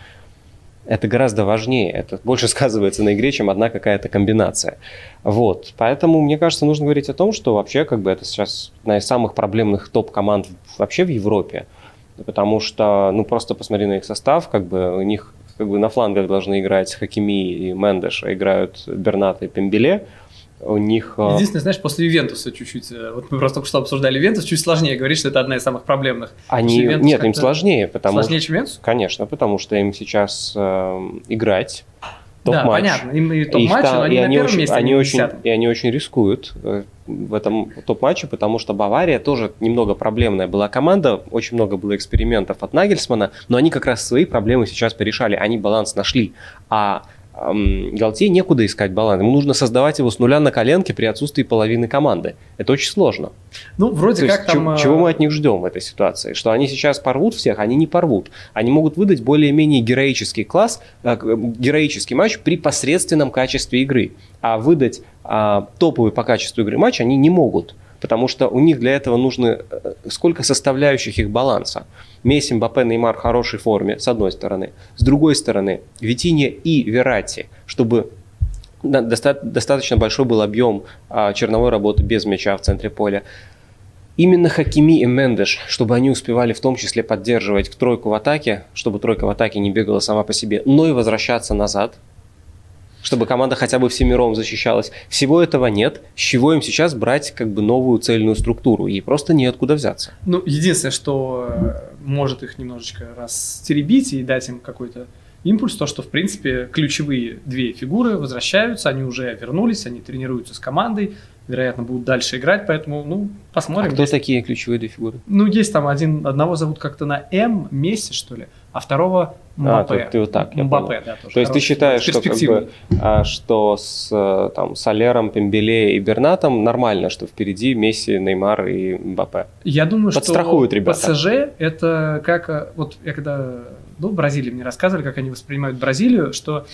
Это гораздо важнее. Это больше сказывается на игре, чем одна какая-то комбинация. Вот. Поэтому, мне кажется, нужно говорить о том, что вообще как бы это сейчас одна из самых проблемных топ-команд вообще в Европе. Потому что, ну, просто посмотри на их состав, как бы у них как бы на флангах должны играть Хакими и Мендеш, а играют Бернат и Пембеле у них... А, Единственное, знаешь, после Ювентуса чуть-чуть, э, вот мы просто только что обсуждали Ювентус, чуть сложнее говорить, что это одна из самых проблемных. Они... Нет, им сложнее, потому Сложнее, чем Ивентус? Конечно, потому что им сейчас э, играть топ-матч. Да, понятно, им и топ-матч, но они и на первом очень, месте, они а очень, И они очень рискуют э, в этом топ-матче, потому что Бавария тоже немного проблемная была команда, очень много было экспериментов от Нагельсмана, но они как раз свои проблемы сейчас порешали, они баланс нашли. А Галте некуда искать баланс. Ему нужно создавать его с нуля на коленке при отсутствии половины команды. Это очень сложно. Ну, вроде То как есть, там... Чего мы от них ждем в этой ситуации? Что они сейчас порвут всех? Они не порвут. Они могут выдать более-менее героический класс, э, героический матч при посредственном качестве игры. А выдать а, топовый по качеству игры матч они не могут потому что у них для этого нужно э, сколько составляющих их баланса. Месси, Мбаппе, Неймар в хорошей форме, с одной стороны. С другой стороны, Витиния и Верати, чтобы достаточно большой был объем а, черновой работы без мяча в центре поля. Именно Хакими и Мендеш, чтобы они успевали в том числе поддерживать тройку в атаке, чтобы тройка в атаке не бегала сама по себе, но и возвращаться назад, чтобы команда хотя бы всемиром защищалась. Всего этого нет. С чего им сейчас брать как бы новую цельную структуру? Ей просто неоткуда взяться. Ну, единственное, что э, может их немножечко растеребить и дать им какой-то импульс, то, что, в принципе, ключевые две фигуры возвращаются, они уже вернулись, они тренируются с командой, вероятно, будут дальше играть, поэтому, ну, посмотрим. А кто есть... такие ключевые две фигуры? Ну, есть там один, одного зовут как-то на М, Месси, что ли, а второго Мбаппе. А, ты, ты вот так, я Мбаппе, да, тоже. То есть ты считаешь, что, как бы, а, что с э, там, Солером, Пембеле и Бернатом нормально, что впереди Месси, Неймар и Мбаппе? Я думаю, Подстрахуют что ребята. ПСЖ это как... Э, вот я когда... Ну, в Бразилии мне рассказывали, как они воспринимают Бразилию, что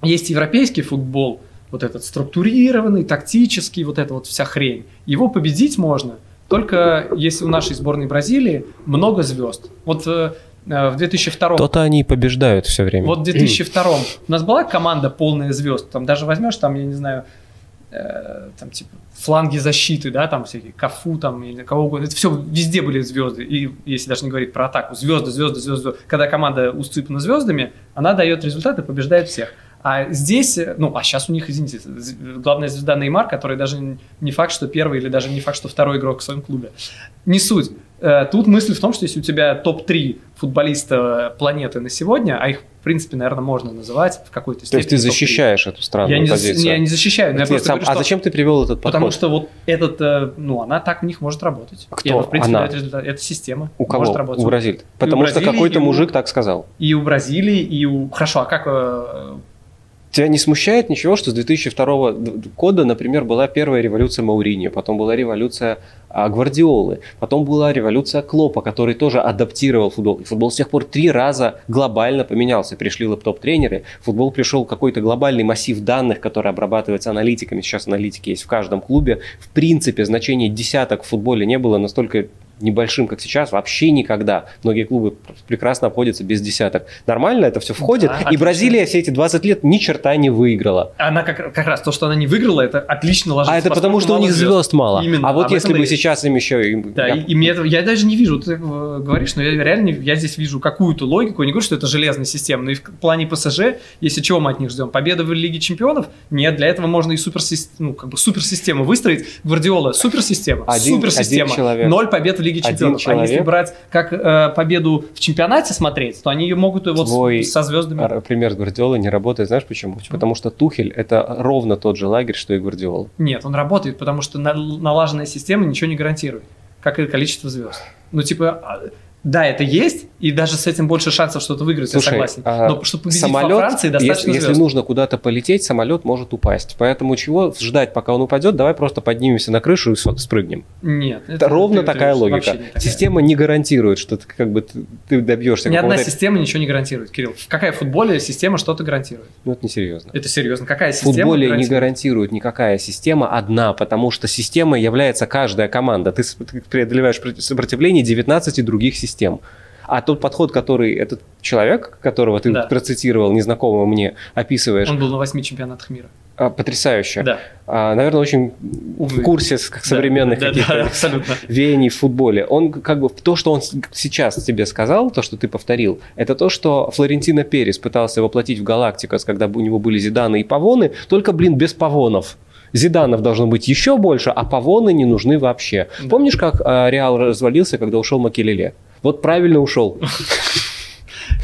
есть европейский футбол, вот этот структурированный, тактический, вот эта вот вся хрень. Его победить можно только если у нашей сборной Бразилии много звезд. Вот Э, в 2002 То-то они побеждают все время. Вот в 2002 у нас была команда полная звезд. Там даже возьмешь, там, я не знаю, э, там типа фланги защиты, да, там всякие, Кафу, там, или кого угодно. Это все, везде были звезды. И если даже не говорить про атаку, звезды, звезды, звезды. Когда команда усыпана звездами, она дает результаты, побеждает всех. А здесь, ну, а сейчас у них, извините, главная звезда Неймар, который даже не факт, что первый или даже не факт, что второй игрок в своем клубе. Не суть. Э, тут мысль в том, что если у тебя топ-3 футболиста планеты на сегодня, а их, в принципе, наверное, можно называть в какой-то степени. То есть ты защищаешь эту странную я не позицию? За, я не защищаю, но я просто сам, говорю, А зачем ты привел этот подход? Потому что вот этот, э, ну, она так в них может работать. Кто? И она, в принципе, она? дает результат. Это система. У кого? Может работать. У Бразилии. Потому что какой-то мужик так сказал. И у Бразилии, и у... Хорошо, а как э, Тебя не смущает ничего, что с 2002 года, например, была первая революция Мауриньо, потом была революция а, Гвардиолы, потом была революция Клопа, который тоже адаптировал футбол. И футбол с тех пор три раза глобально поменялся. Пришли лэптоп-тренеры, футбол пришел какой-то глобальный массив данных, который обрабатывается аналитиками. Сейчас аналитики есть в каждом клубе. В принципе, значение десяток в футболе не было настолько небольшим, как сейчас, вообще никогда. Многие клубы прекрасно обходятся без десяток. Нормально это все входит. Да, и Бразилия все эти 20 лет ни черта не выиграла. Она как, как раз то, что она не выиграла, это отлично ложится. А это потому, что у них звезд, звезд мало. Именно. А вот если бы сейчас им еще... Да, я... и, и мне это, я даже не вижу, ты говоришь, но я реально я здесь вижу какую-то логику. Я не говорю, что это железная система, но и в плане ПСЖ, если чего мы от них ждем? Победа в Лиге Чемпионов? Нет, для этого можно и суперсистему, ну, как бы суперсистему выстроить. Гвардиола суперсистема, один, суперсистема. Один человек. Ноль побед в Лиге Чемпионов. Человек, а если брать как э, победу в чемпионате смотреть, то они могут вот Твой со звездами. пример с Гвардиолой не работает, знаешь почему? почему? Потому что Тухель это ровно тот же лагерь, что и Гвардиола. Нет, он работает, потому что налаженная система ничего не гарантирует, как и количество звезд. Ну, типа, а, да, это есть, и даже с этим больше шансов что-то выиграть, Слушай, я согласен. А Но чтобы победить самолет, во Франции, достаточно если, если нужно куда-то полететь, самолет может упасть. Поэтому чего ждать, пока он упадет, давай просто поднимемся на крышу и спрыгнем. Нет. Это, это ровно такая логика. Не такая. Система не гарантирует, что ты, как бы, ты, ты добьешься. Ни одна система ничего не гарантирует, Кирилл. Какая в футболе система что-то гарантирует? Ну, это не серьезно. Это серьезно. Какая система В футболе гарантирует? не гарантирует никакая система одна, потому что система является каждая команда. Ты преодолеваешь сопротивление 19 других систем. А тот подход, который этот человек, которого ты Да. процитировал, незнакомого мне, описываешь, Он был на восьми чемпионатах мира. а, потрясающе. Да. А, наверное, очень Увы. в курсе как современных да, каких-то да, абсолютно. веяний в футболе. Он как бы то, что он сейчас тебе сказал, то, что ты повторил, это то, что Флорентино Перес пытался воплотить в Галактикос, когда у него были Зиданы и Павоны, только, блин, без Павонов. Зиданов должно быть еще больше, а Павоны не нужны вообще. Да. Помнишь, как а, Реал развалился, когда ушел Макелеле? Вот правильно ушел.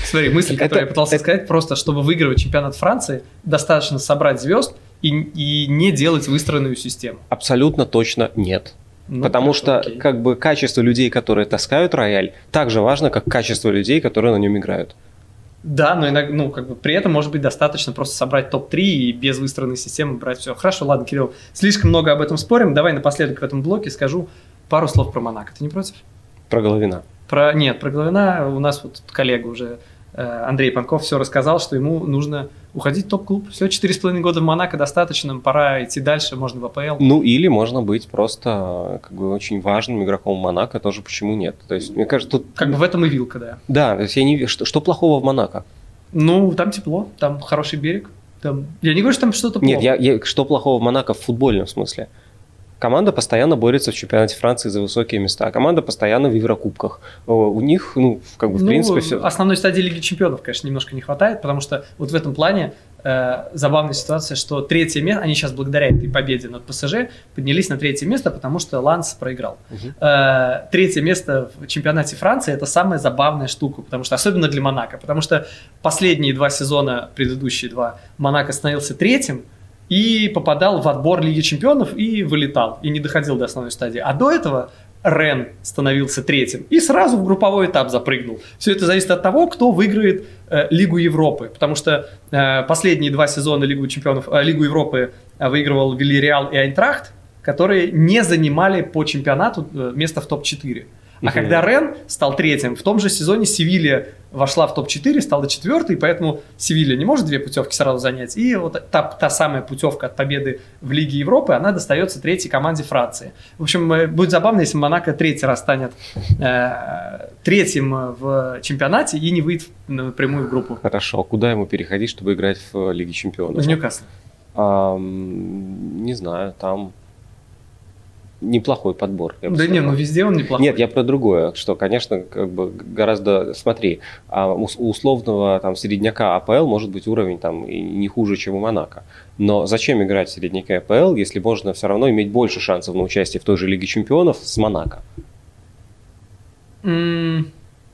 Смотри, мысль, которую Это- я пытался это- сказать, просто чтобы выигрывать чемпионат Франции, достаточно собрать звезд и, и не делать выстроенную систему. Абсолютно точно нет. Ну, Потому хорошо, что окей. как бы качество людей, которые таскают рояль, так же важно, как качество людей, которые на нем играют. Да, но иногда, ну, как бы при этом может быть достаточно просто собрать топ-3 и без выстроенной системы брать все. Хорошо, ладно, Кирилл, слишком много об этом спорим. Давай напоследок в этом блоке скажу пару слов про Монако. Ты не против? Про Головина. Про, нет, про Головина у нас вот коллега уже э, Андрей Панков все рассказал, что ему нужно уходить в топ-клуб. Все, 4,5 года в Монако достаточно, пора идти дальше, можно в АПЛ. Ну, или можно быть просто как бы очень важным игроком Монако, тоже почему нет. То есть, мне кажется, тут... Как бы в этом и вилка, да. Да, то есть я не что, что плохого в Монако? Ну, там тепло, там хороший берег. Там... Я не говорю, что там что-то плохо. Нет, я, я- что плохого в Монако в футбольном смысле? Команда постоянно борется в чемпионате Франции за высокие места. Команда постоянно в Еврокубках. О, У них, ну, как бы, в Ну, принципе, все. Основной стадии Лиги Чемпионов, конечно, немножко не хватает, потому что вот в этом плане э, забавная ситуация, что третье место, они сейчас благодаря этой победе над ПСЖ поднялись на третье место, потому что Ланс проиграл. Мгм. Э, третье место в чемпионате Франции это самая забавная штука, потому что особенно для Монако, потому что последние два сезона, предыдущие два, Монако становился третьим и попадал в отбор Лиги Чемпионов и вылетал, и не доходил до основной стадии. А до этого Рен становился третьим и сразу в групповой этап запрыгнул. Все это зависит от того, кто выиграет э, Лигу Европы, потому что э, последние два сезона Лигу Чемпионов, э, Лигу Европы э, выигрывал Вильяреал и Айнтрахт, которые не занимали по чемпионату э, место в топ-4. А когда Рен стал третьим, в том же сезоне Севилья вошла в топ-4, стала четвертой, поэтому Севилья не может две путевки сразу занять. И вот та, та самая путевка от победы в Лиге Европы, она достается третьей команде Франции. В общем, э, будет забавно, если Монако третий раз станет э, третьим в чемпионате и не выйдет напрямую в группу. Хорошо, а куда ему переходить, чтобы играть в Лиге Чемпионов? В Ньюкасл. Ам, не знаю, там неплохой подбор. Да не, ну везде он неплохой. Нет, я про другое, что, конечно, как бы гораздо, смотри, а у условного там середняка АПЛ может быть уровень там и не хуже, чем у Монако. Но зачем играть в середняка АПЛ, если можно все равно иметь больше шансов на участие в той же Лиге Чемпионов с Монако? М,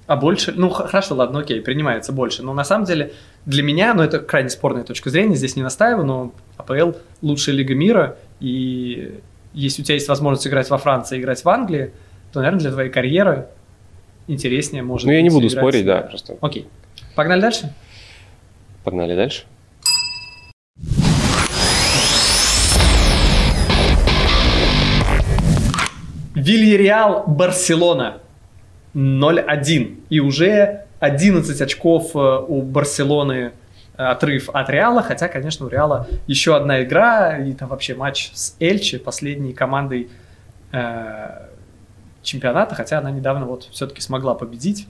А больше? Ну, хорошо, ладно, окей, принимается больше. Но на самом деле для меня, ну, это крайне спорная точка зрения, здесь не настаиваю, но АПЛ лучшая лига мира, и если у тебя есть возможность играть во Франции, играть в Англии, то, наверное, для твоей карьеры интереснее может Ну, я не буду играть- спорить, да, просто Окей. Погнали дальше? погнали дальше. Вильяреал Барселона 0-1. И уже 11 очков э, у Барселоны отрыв от Реала, хотя, конечно, у Реала еще одна игра, и там вообще матч с Эльче, последней командой э, чемпионата, хотя она недавно вот все-таки смогла победить,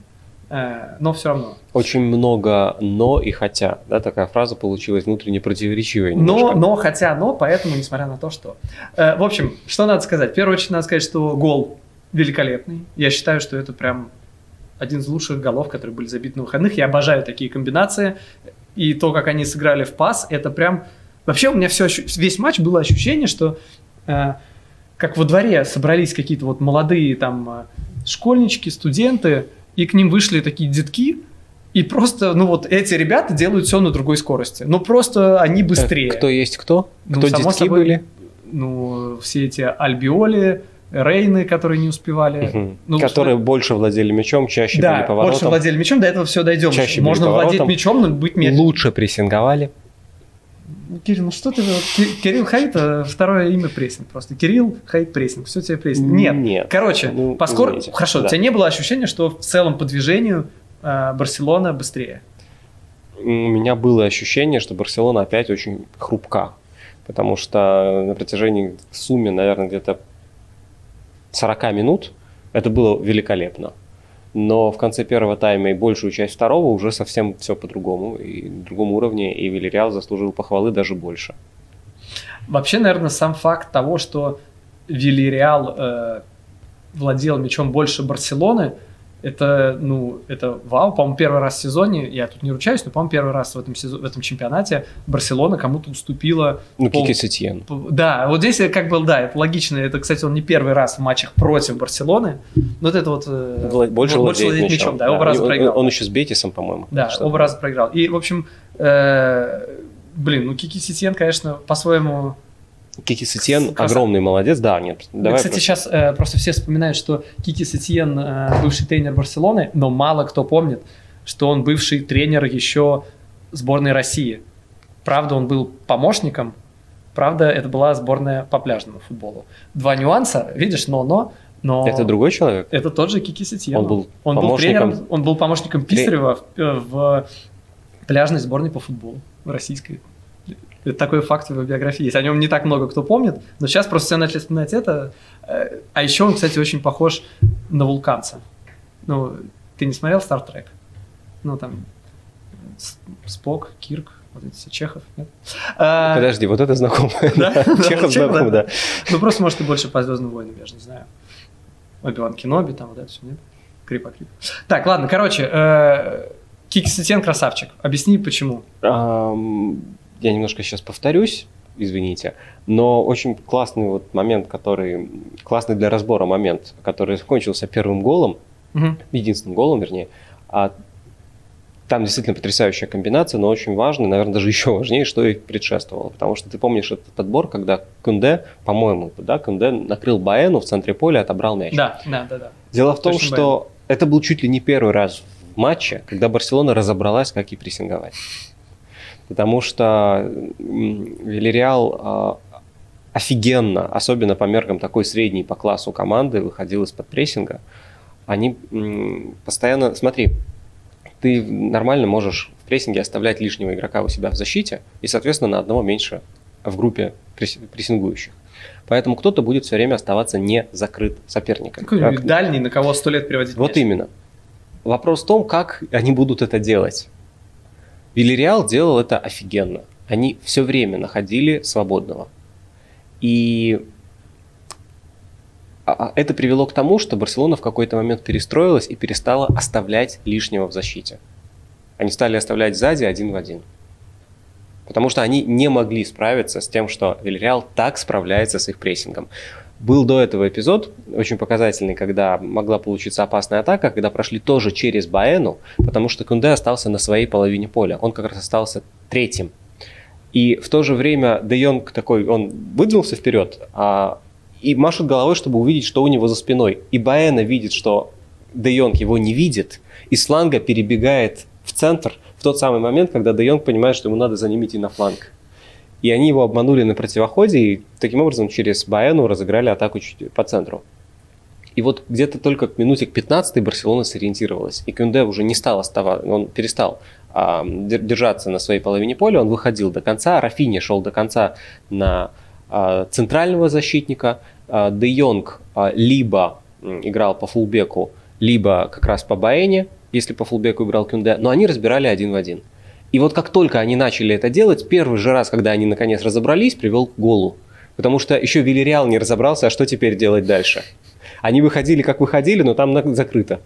э, но все равно. Очень много «но» и «хотя». Да, такая фраза получилась внутренне противоречивая Но, немножко. но, хотя, но, поэтому, несмотря на то, что... Э, в общем, что надо сказать? В первую очередь, надо сказать, что гол великолепный. Я считаю, что это прям один из лучших голов, которые были забиты на выходных. Я обожаю такие комбинации. И то, как они сыграли в пас, это прям... Вообще у меня все, весь матч было ощущение, что э, как во дворе собрались какие-то вот молодые там э, школьнички, студенты, и к ним вышли такие детки, и просто, ну вот эти ребята делают все на другой скорости. Ну просто они быстрее. Э, Кто есть кто? Ну, кто само детки собой, были? Ну, все эти Альбиоли, Рейны, которые не успевали. Мгм. Ну, которые что- больше владели мячом, чаще Да, поворотом. больше владели мячом, до этого все дойдем. Чаще Можно владеть мячом, но быть мяч. Лучше прессинговали. Кирилл, ну что ты... Кирилл Хайт, э, второе имя прессинг просто. Кирилл Хайт прессинг, все тебе прессинг. Нет. Нет. Короче, Ну, по скор- извините. Хорошо, Да. у тебя не было ощущения, что в целом по движению э, Барселона быстрее? у меня было ощущение, что Барселона опять очень хрупка. Потому что на протяжении в сумме, наверное, где-то 40 минут это было великолепно. но в конце первого тайма и большую часть второго уже совсем все по-другому, и на другом уровне, и Вильяреал заслужил похвалы даже больше. Вообще, наверное, сам факт того, что Вильяреал э, владел мячом больше Барселоны, это, ну, это вау. По-моему, первый раз в сезоне, я тут не ручаюсь, но, по-моему, первый раз в этом, сезон, в этом чемпионате Барселона кому-то уступила. Ну, пол... Кики Сетьен. Да, вот здесь как бы, да, это логично. Это, кстати, он не первый раз в матчах против Барселоны. Но вот это вот... Э, Вла- больше, больше владеет мячом. мячом да, да, оба раза проиграл. Он, он еще с Бетисом, по-моему. Да, оба раза проиграл. И, в общем, э, блин, ну, Кики Сетьен, конечно, по-своему Кики Сетьен Красав... огромный молодец, да, нет. Давай Кстати, просто. сейчас э, просто все вспоминают, что Кики Сетьен э, бывший тренер Барселоны, но мало кто помнит, что он бывший тренер еще сборной России. Правда, он был помощником, правда, это была сборная по пляжному футболу. Два нюанса, видишь, но-но, но... Это другой человек? Это тот же Кики Сетьен. Он был он помощником... Был тренером, он был помощником Писарева в, э, в пляжной сборной по футболу российской. Такой факт в его биографии есть. О нем не так много кто помнит, но сейчас просто все начали вспоминать это. Э, а еще он, кстати, очень похож на вулканца. Ну, ты не смотрел Star Trek? Ну, там, Спок, Кирк, вот эти все Чехов, нет? А, Подожди, вот это знакомо. Да? Чехов знаком, да. Ну, просто, может, ты больше по Звездным войнам, я же не знаю. Оби-Ван Кеноби, там вот это все, нет? Крипа, крип. Так, ладно, короче, э, Кики Сетен красавчик. Объясни, почему я немножко сейчас повторюсь, извините, но очень классный вот момент, который, классный для разбора момент, который закончился первым голом, угу. единственным голом, вернее, а там действительно потрясающая комбинация, но очень важно, наверное, даже еще важнее, что их предшествовало. Потому что ты помнишь этот отбор, когда Кунде, по-моему, да, Кунде накрыл Баэну в центре поля, отобрал мяч. Да, да, да. да. Дело в том, Точно что Баэну. это был чуть ли не первый раз в матче, когда Барселона разобралась, как и прессинговать потому что Вильяреал а, офигенно, особенно по меркам такой средней по классу команды, выходил из-под прессинга. Они постоянно, смотри, ты нормально можешь в прессинге оставлять лишнего игрока у себя в защите и, соответственно, на одного меньше в группе прессингующих. Поэтому кто-то будет все время оставаться не закрыт соперником. Какой как... дальний, на кого сто лет приводить Вот мяч. именно. Вопрос в том, как они будут это делать. Вильяреал делал это офигенно. Они все время находили свободного. И а, а, это привело к тому, что Барселона в какой-то момент перестроилась и перестала оставлять лишнего в защите. Они стали оставлять сзади один в один. Потому что они не могли справиться с тем, что Вильяреал так справляется с их прессингом. Был до этого эпизод, очень показательный, когда могла получиться опасная атака, когда прошли тоже через Баэну, потому что Кунде остался на своей половине поля. Он как раз остался третьим. И в то же время Де Йонг такой, он выдвинулся вперед, а, и машет головой, чтобы увидеть, что у него за спиной. И Баэна видит, что Де Йонг его не видит, и Сланга перебегает в центр в тот самый момент, когда Де Йонг понимает, что ему надо за ним на фланг. И они его обманули на противоходе, и таким образом через Баэну разыграли атаку чуть по центру. И вот где-то только к минуте к 15 Барселона сориентировалась. И Кюнде уже не стал оставаться, он перестал а, держаться на своей половине поля, он выходил до конца, Рафини шел до конца на а, центрального защитника, а, Де Йонг а, либо играл по фулбеку, либо как раз по Баэне, если по фулбеку играл Кюнде, но они разбирали один в один. И вот как только они начали это делать, первый же раз, когда они наконец разобрались, привел к голу. Потому что еще Вильяреал не разобрался, а что теперь делать дальше. Они выходили, как выходили, но там закрыто.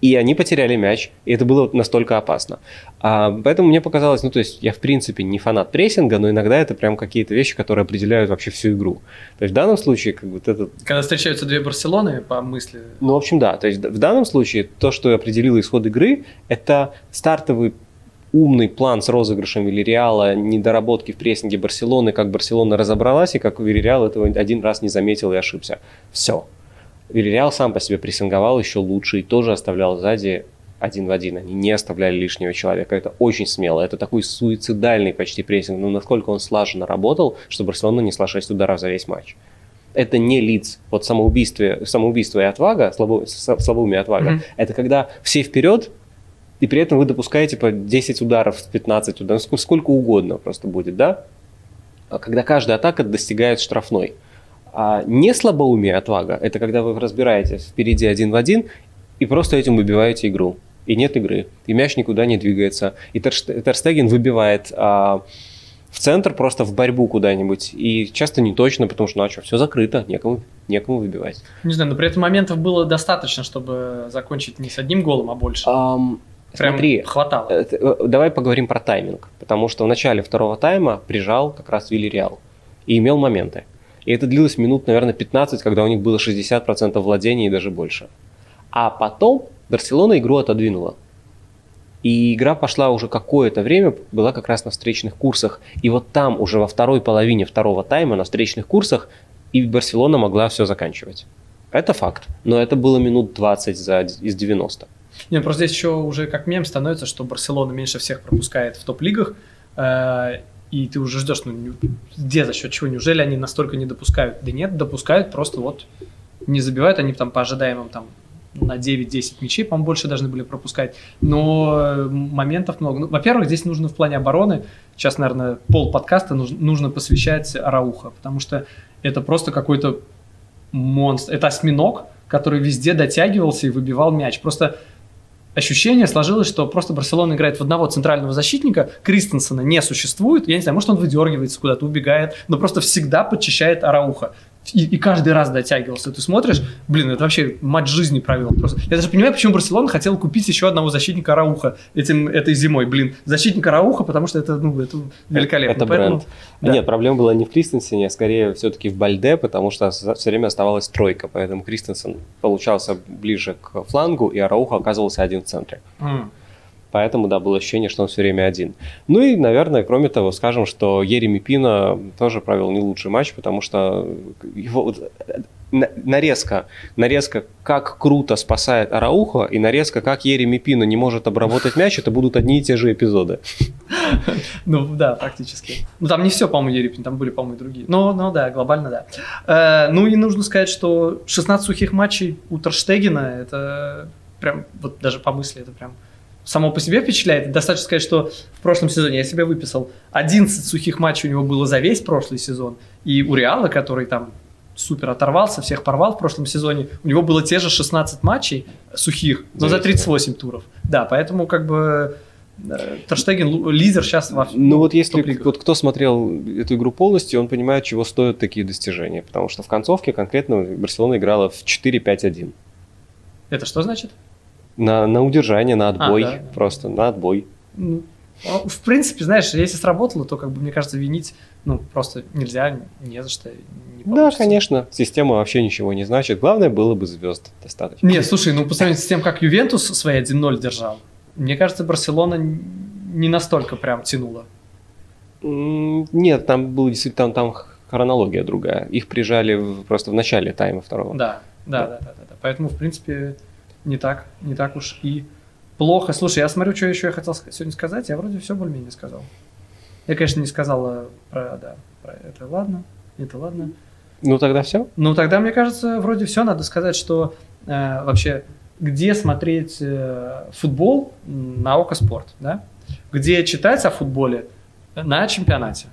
И они потеряли мяч, и это было настолько опасно. А, поэтому мне показалось, ну то есть я в принципе не фанат прессинга, но иногда это прям какие-то вещи, которые определяют вообще всю игру. То есть в данном случае как вот это... Когда встречаются две Барселоны, по мысли... Ну, в общем, да. То есть в данном случае то, что определило исход игры, это стартовый умный план с розыгрышем Вильяреала, недоработки в прессинге Барселоны, как Барселона разобралась, и как Вильяреал этого один раз не заметил и ошибся. Все. Вильяреал сам по себе прессинговал еще лучше и тоже оставлял сзади один в один. Они не оставляли лишнего человека. Это очень смело. Это такой суицидальный почти прессинг. Но насколько он слаженно работал, что Барселона несла 6 ударов за весь матч. Это не лиц. Вот самоубийство, самоубийство и отвага, слабо, слабоумие и отвага, mm-hmm. это когда все вперед, и при этом вы допускаете по 10 ударов, 15 ударов, сколько угодно просто будет, да? А когда каждая атака достигает штрафной. А не слабоумие, отвага, это когда вы разбираетесь впереди один в один, и просто этим выбиваете игру. И нет игры, и мяч никуда не двигается. И Терстеген выбивает а, в центр просто в борьбу куда-нибудь. И часто не точно, потому что, ну а что, все закрыто, некому, некому выбивать. Не знаю, но при этом моментов было достаточно, чтобы закончить не с одним голом, а больше. Um, Прям смотри, хватало. Э, э, давай поговорим про тайминг. Потому что в начале второго тайма прижал как раз Вилли Реал. И имел моменты. И это длилось минут, наверное, 15, когда у них было 60% владения и даже больше. А потом Барселона игру отодвинула. И игра пошла уже какое-то время, была как раз на встречных курсах. И вот там уже во второй половине второго тайма на встречных курсах и Барселона могла все заканчивать. Это факт. Но это было минут 20 за, из 90. Нет, просто здесь еще уже как мем становится, что Барселона меньше всех пропускает в топ-лигах. Э, и ты уже ждешь, ну где, за счет чего, неужели они настолько не допускают? Да нет, допускают, просто вот не забивают, они там по ожидаемым там на 9-10 мячей, по-моему, больше должны были пропускать. Но э, моментов много. Ну, во-первых, здесь нужно в плане обороны, сейчас, наверное, пол подкаста нужно, нужно посвящать Рауха, потому что это просто какой-то монстр. Это осьминог, который везде дотягивался и выбивал мяч. Просто ощущение сложилось, что просто Барселона играет в одного центрального защитника, Кристенсена не существует, я не знаю, может он выдергивается куда-то, убегает, но просто всегда подчищает Арауха и, и каждый раз дотягивался. Ты смотришь, блин, это вообще матч жизни провел. Просто. Я даже понимаю, почему Барселона хотел купить еще одного защитника Рауха этим, этой зимой. Блин, защитника Рауха, потому что это, ну, это великолепно. Это Поэтому, бренд. Да. Нет, проблема была не в Кристенсене, а скорее все-таки в Бальде, потому что все время оставалась тройка. Поэтому Кристенсен получался ближе к флангу, и Арауха оказывался один в центре. Mm. Поэтому, да, было ощущение, что он все время один. Ну и, наверное, кроме того, скажем, что Ереми Пина тоже провел не лучший матч, потому что его нарезка, нарезка, как круто спасает Араухо, и нарезка, как Ереми Пина не может обработать мяч, это будут одни и те же эпизоды. Ну да, практически. Ну там не все, по-моему, Ерепин, там были, по-моему, другие. Но, ну да, глобально да. Э, ну и нужно сказать, что 16 сухих матчей у Торштегена, это прям, вот даже по мысли, это прям само по себе впечатляет. Достаточно сказать, что в прошлом сезоне я себе выписал 11 сухих матчей у него было за весь прошлый сезон. И у Реала, который там супер оторвался, всех порвал в прошлом сезоне, у него было те же 16 матчей сухих, но за 38 туров. Да, поэтому как бы э, Торштеген лидер сейчас во Ну вот если вот кто смотрел эту игру полностью, он понимает, чего стоят такие достижения. Потому что в концовке конкретно Барселона играла в 4-5-1. Это что значит? На, на удержание, на отбой. А, да. Просто на отбой. Ну, а, в принципе, знаешь, если сработало, то, как бы, мне кажется, винить, ну, просто нельзя, не за что. Не да, конечно, система вообще ничего не значит. Главное было бы звезд достаточно. Нет, слушай, ну, по сравнению с тем, как Ювентус свои 1-0 держал, мне кажется, Барселона не настолько прям тянула. Нет, там был действительно там, там хронология другая. Их прижали просто в начале тайма второго. Да, да, да, да, да. да. Поэтому, в принципе, не так, не так уж и плохо. Слушай, я смотрю, что еще я хотел сегодня сказать, я вроде все более-менее сказал. Я, конечно, не сказал про, да, про это, ладно, это ладно. Ну тогда все? Ну тогда, мне кажется, вроде все. Надо сказать, что э, вообще, где смотреть э, футбол на Око Спорт, да? Где читать о футболе на чемпионате.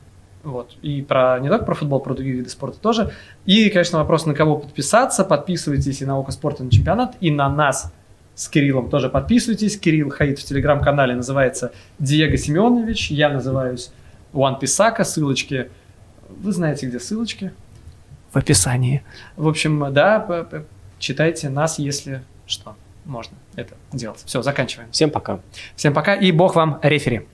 Вот. И про, не только про футбол, про другие виды спорта тоже. И, конечно, вопрос, на кого подписаться. Подписывайтесь и на Око Спорта на чемпионат, и на нас с Кириллом тоже подписывайтесь. Кирилл Хаид в телеграм-канале называется Диего Семенович. Я называюсь One Писака. Ссылочки. Вы знаете, где ссылочки? В описании. В общем, да, читайте нас, если что. Можно это делать. Все, заканчиваем. Всем пока. Всем пока и бог вам рефери.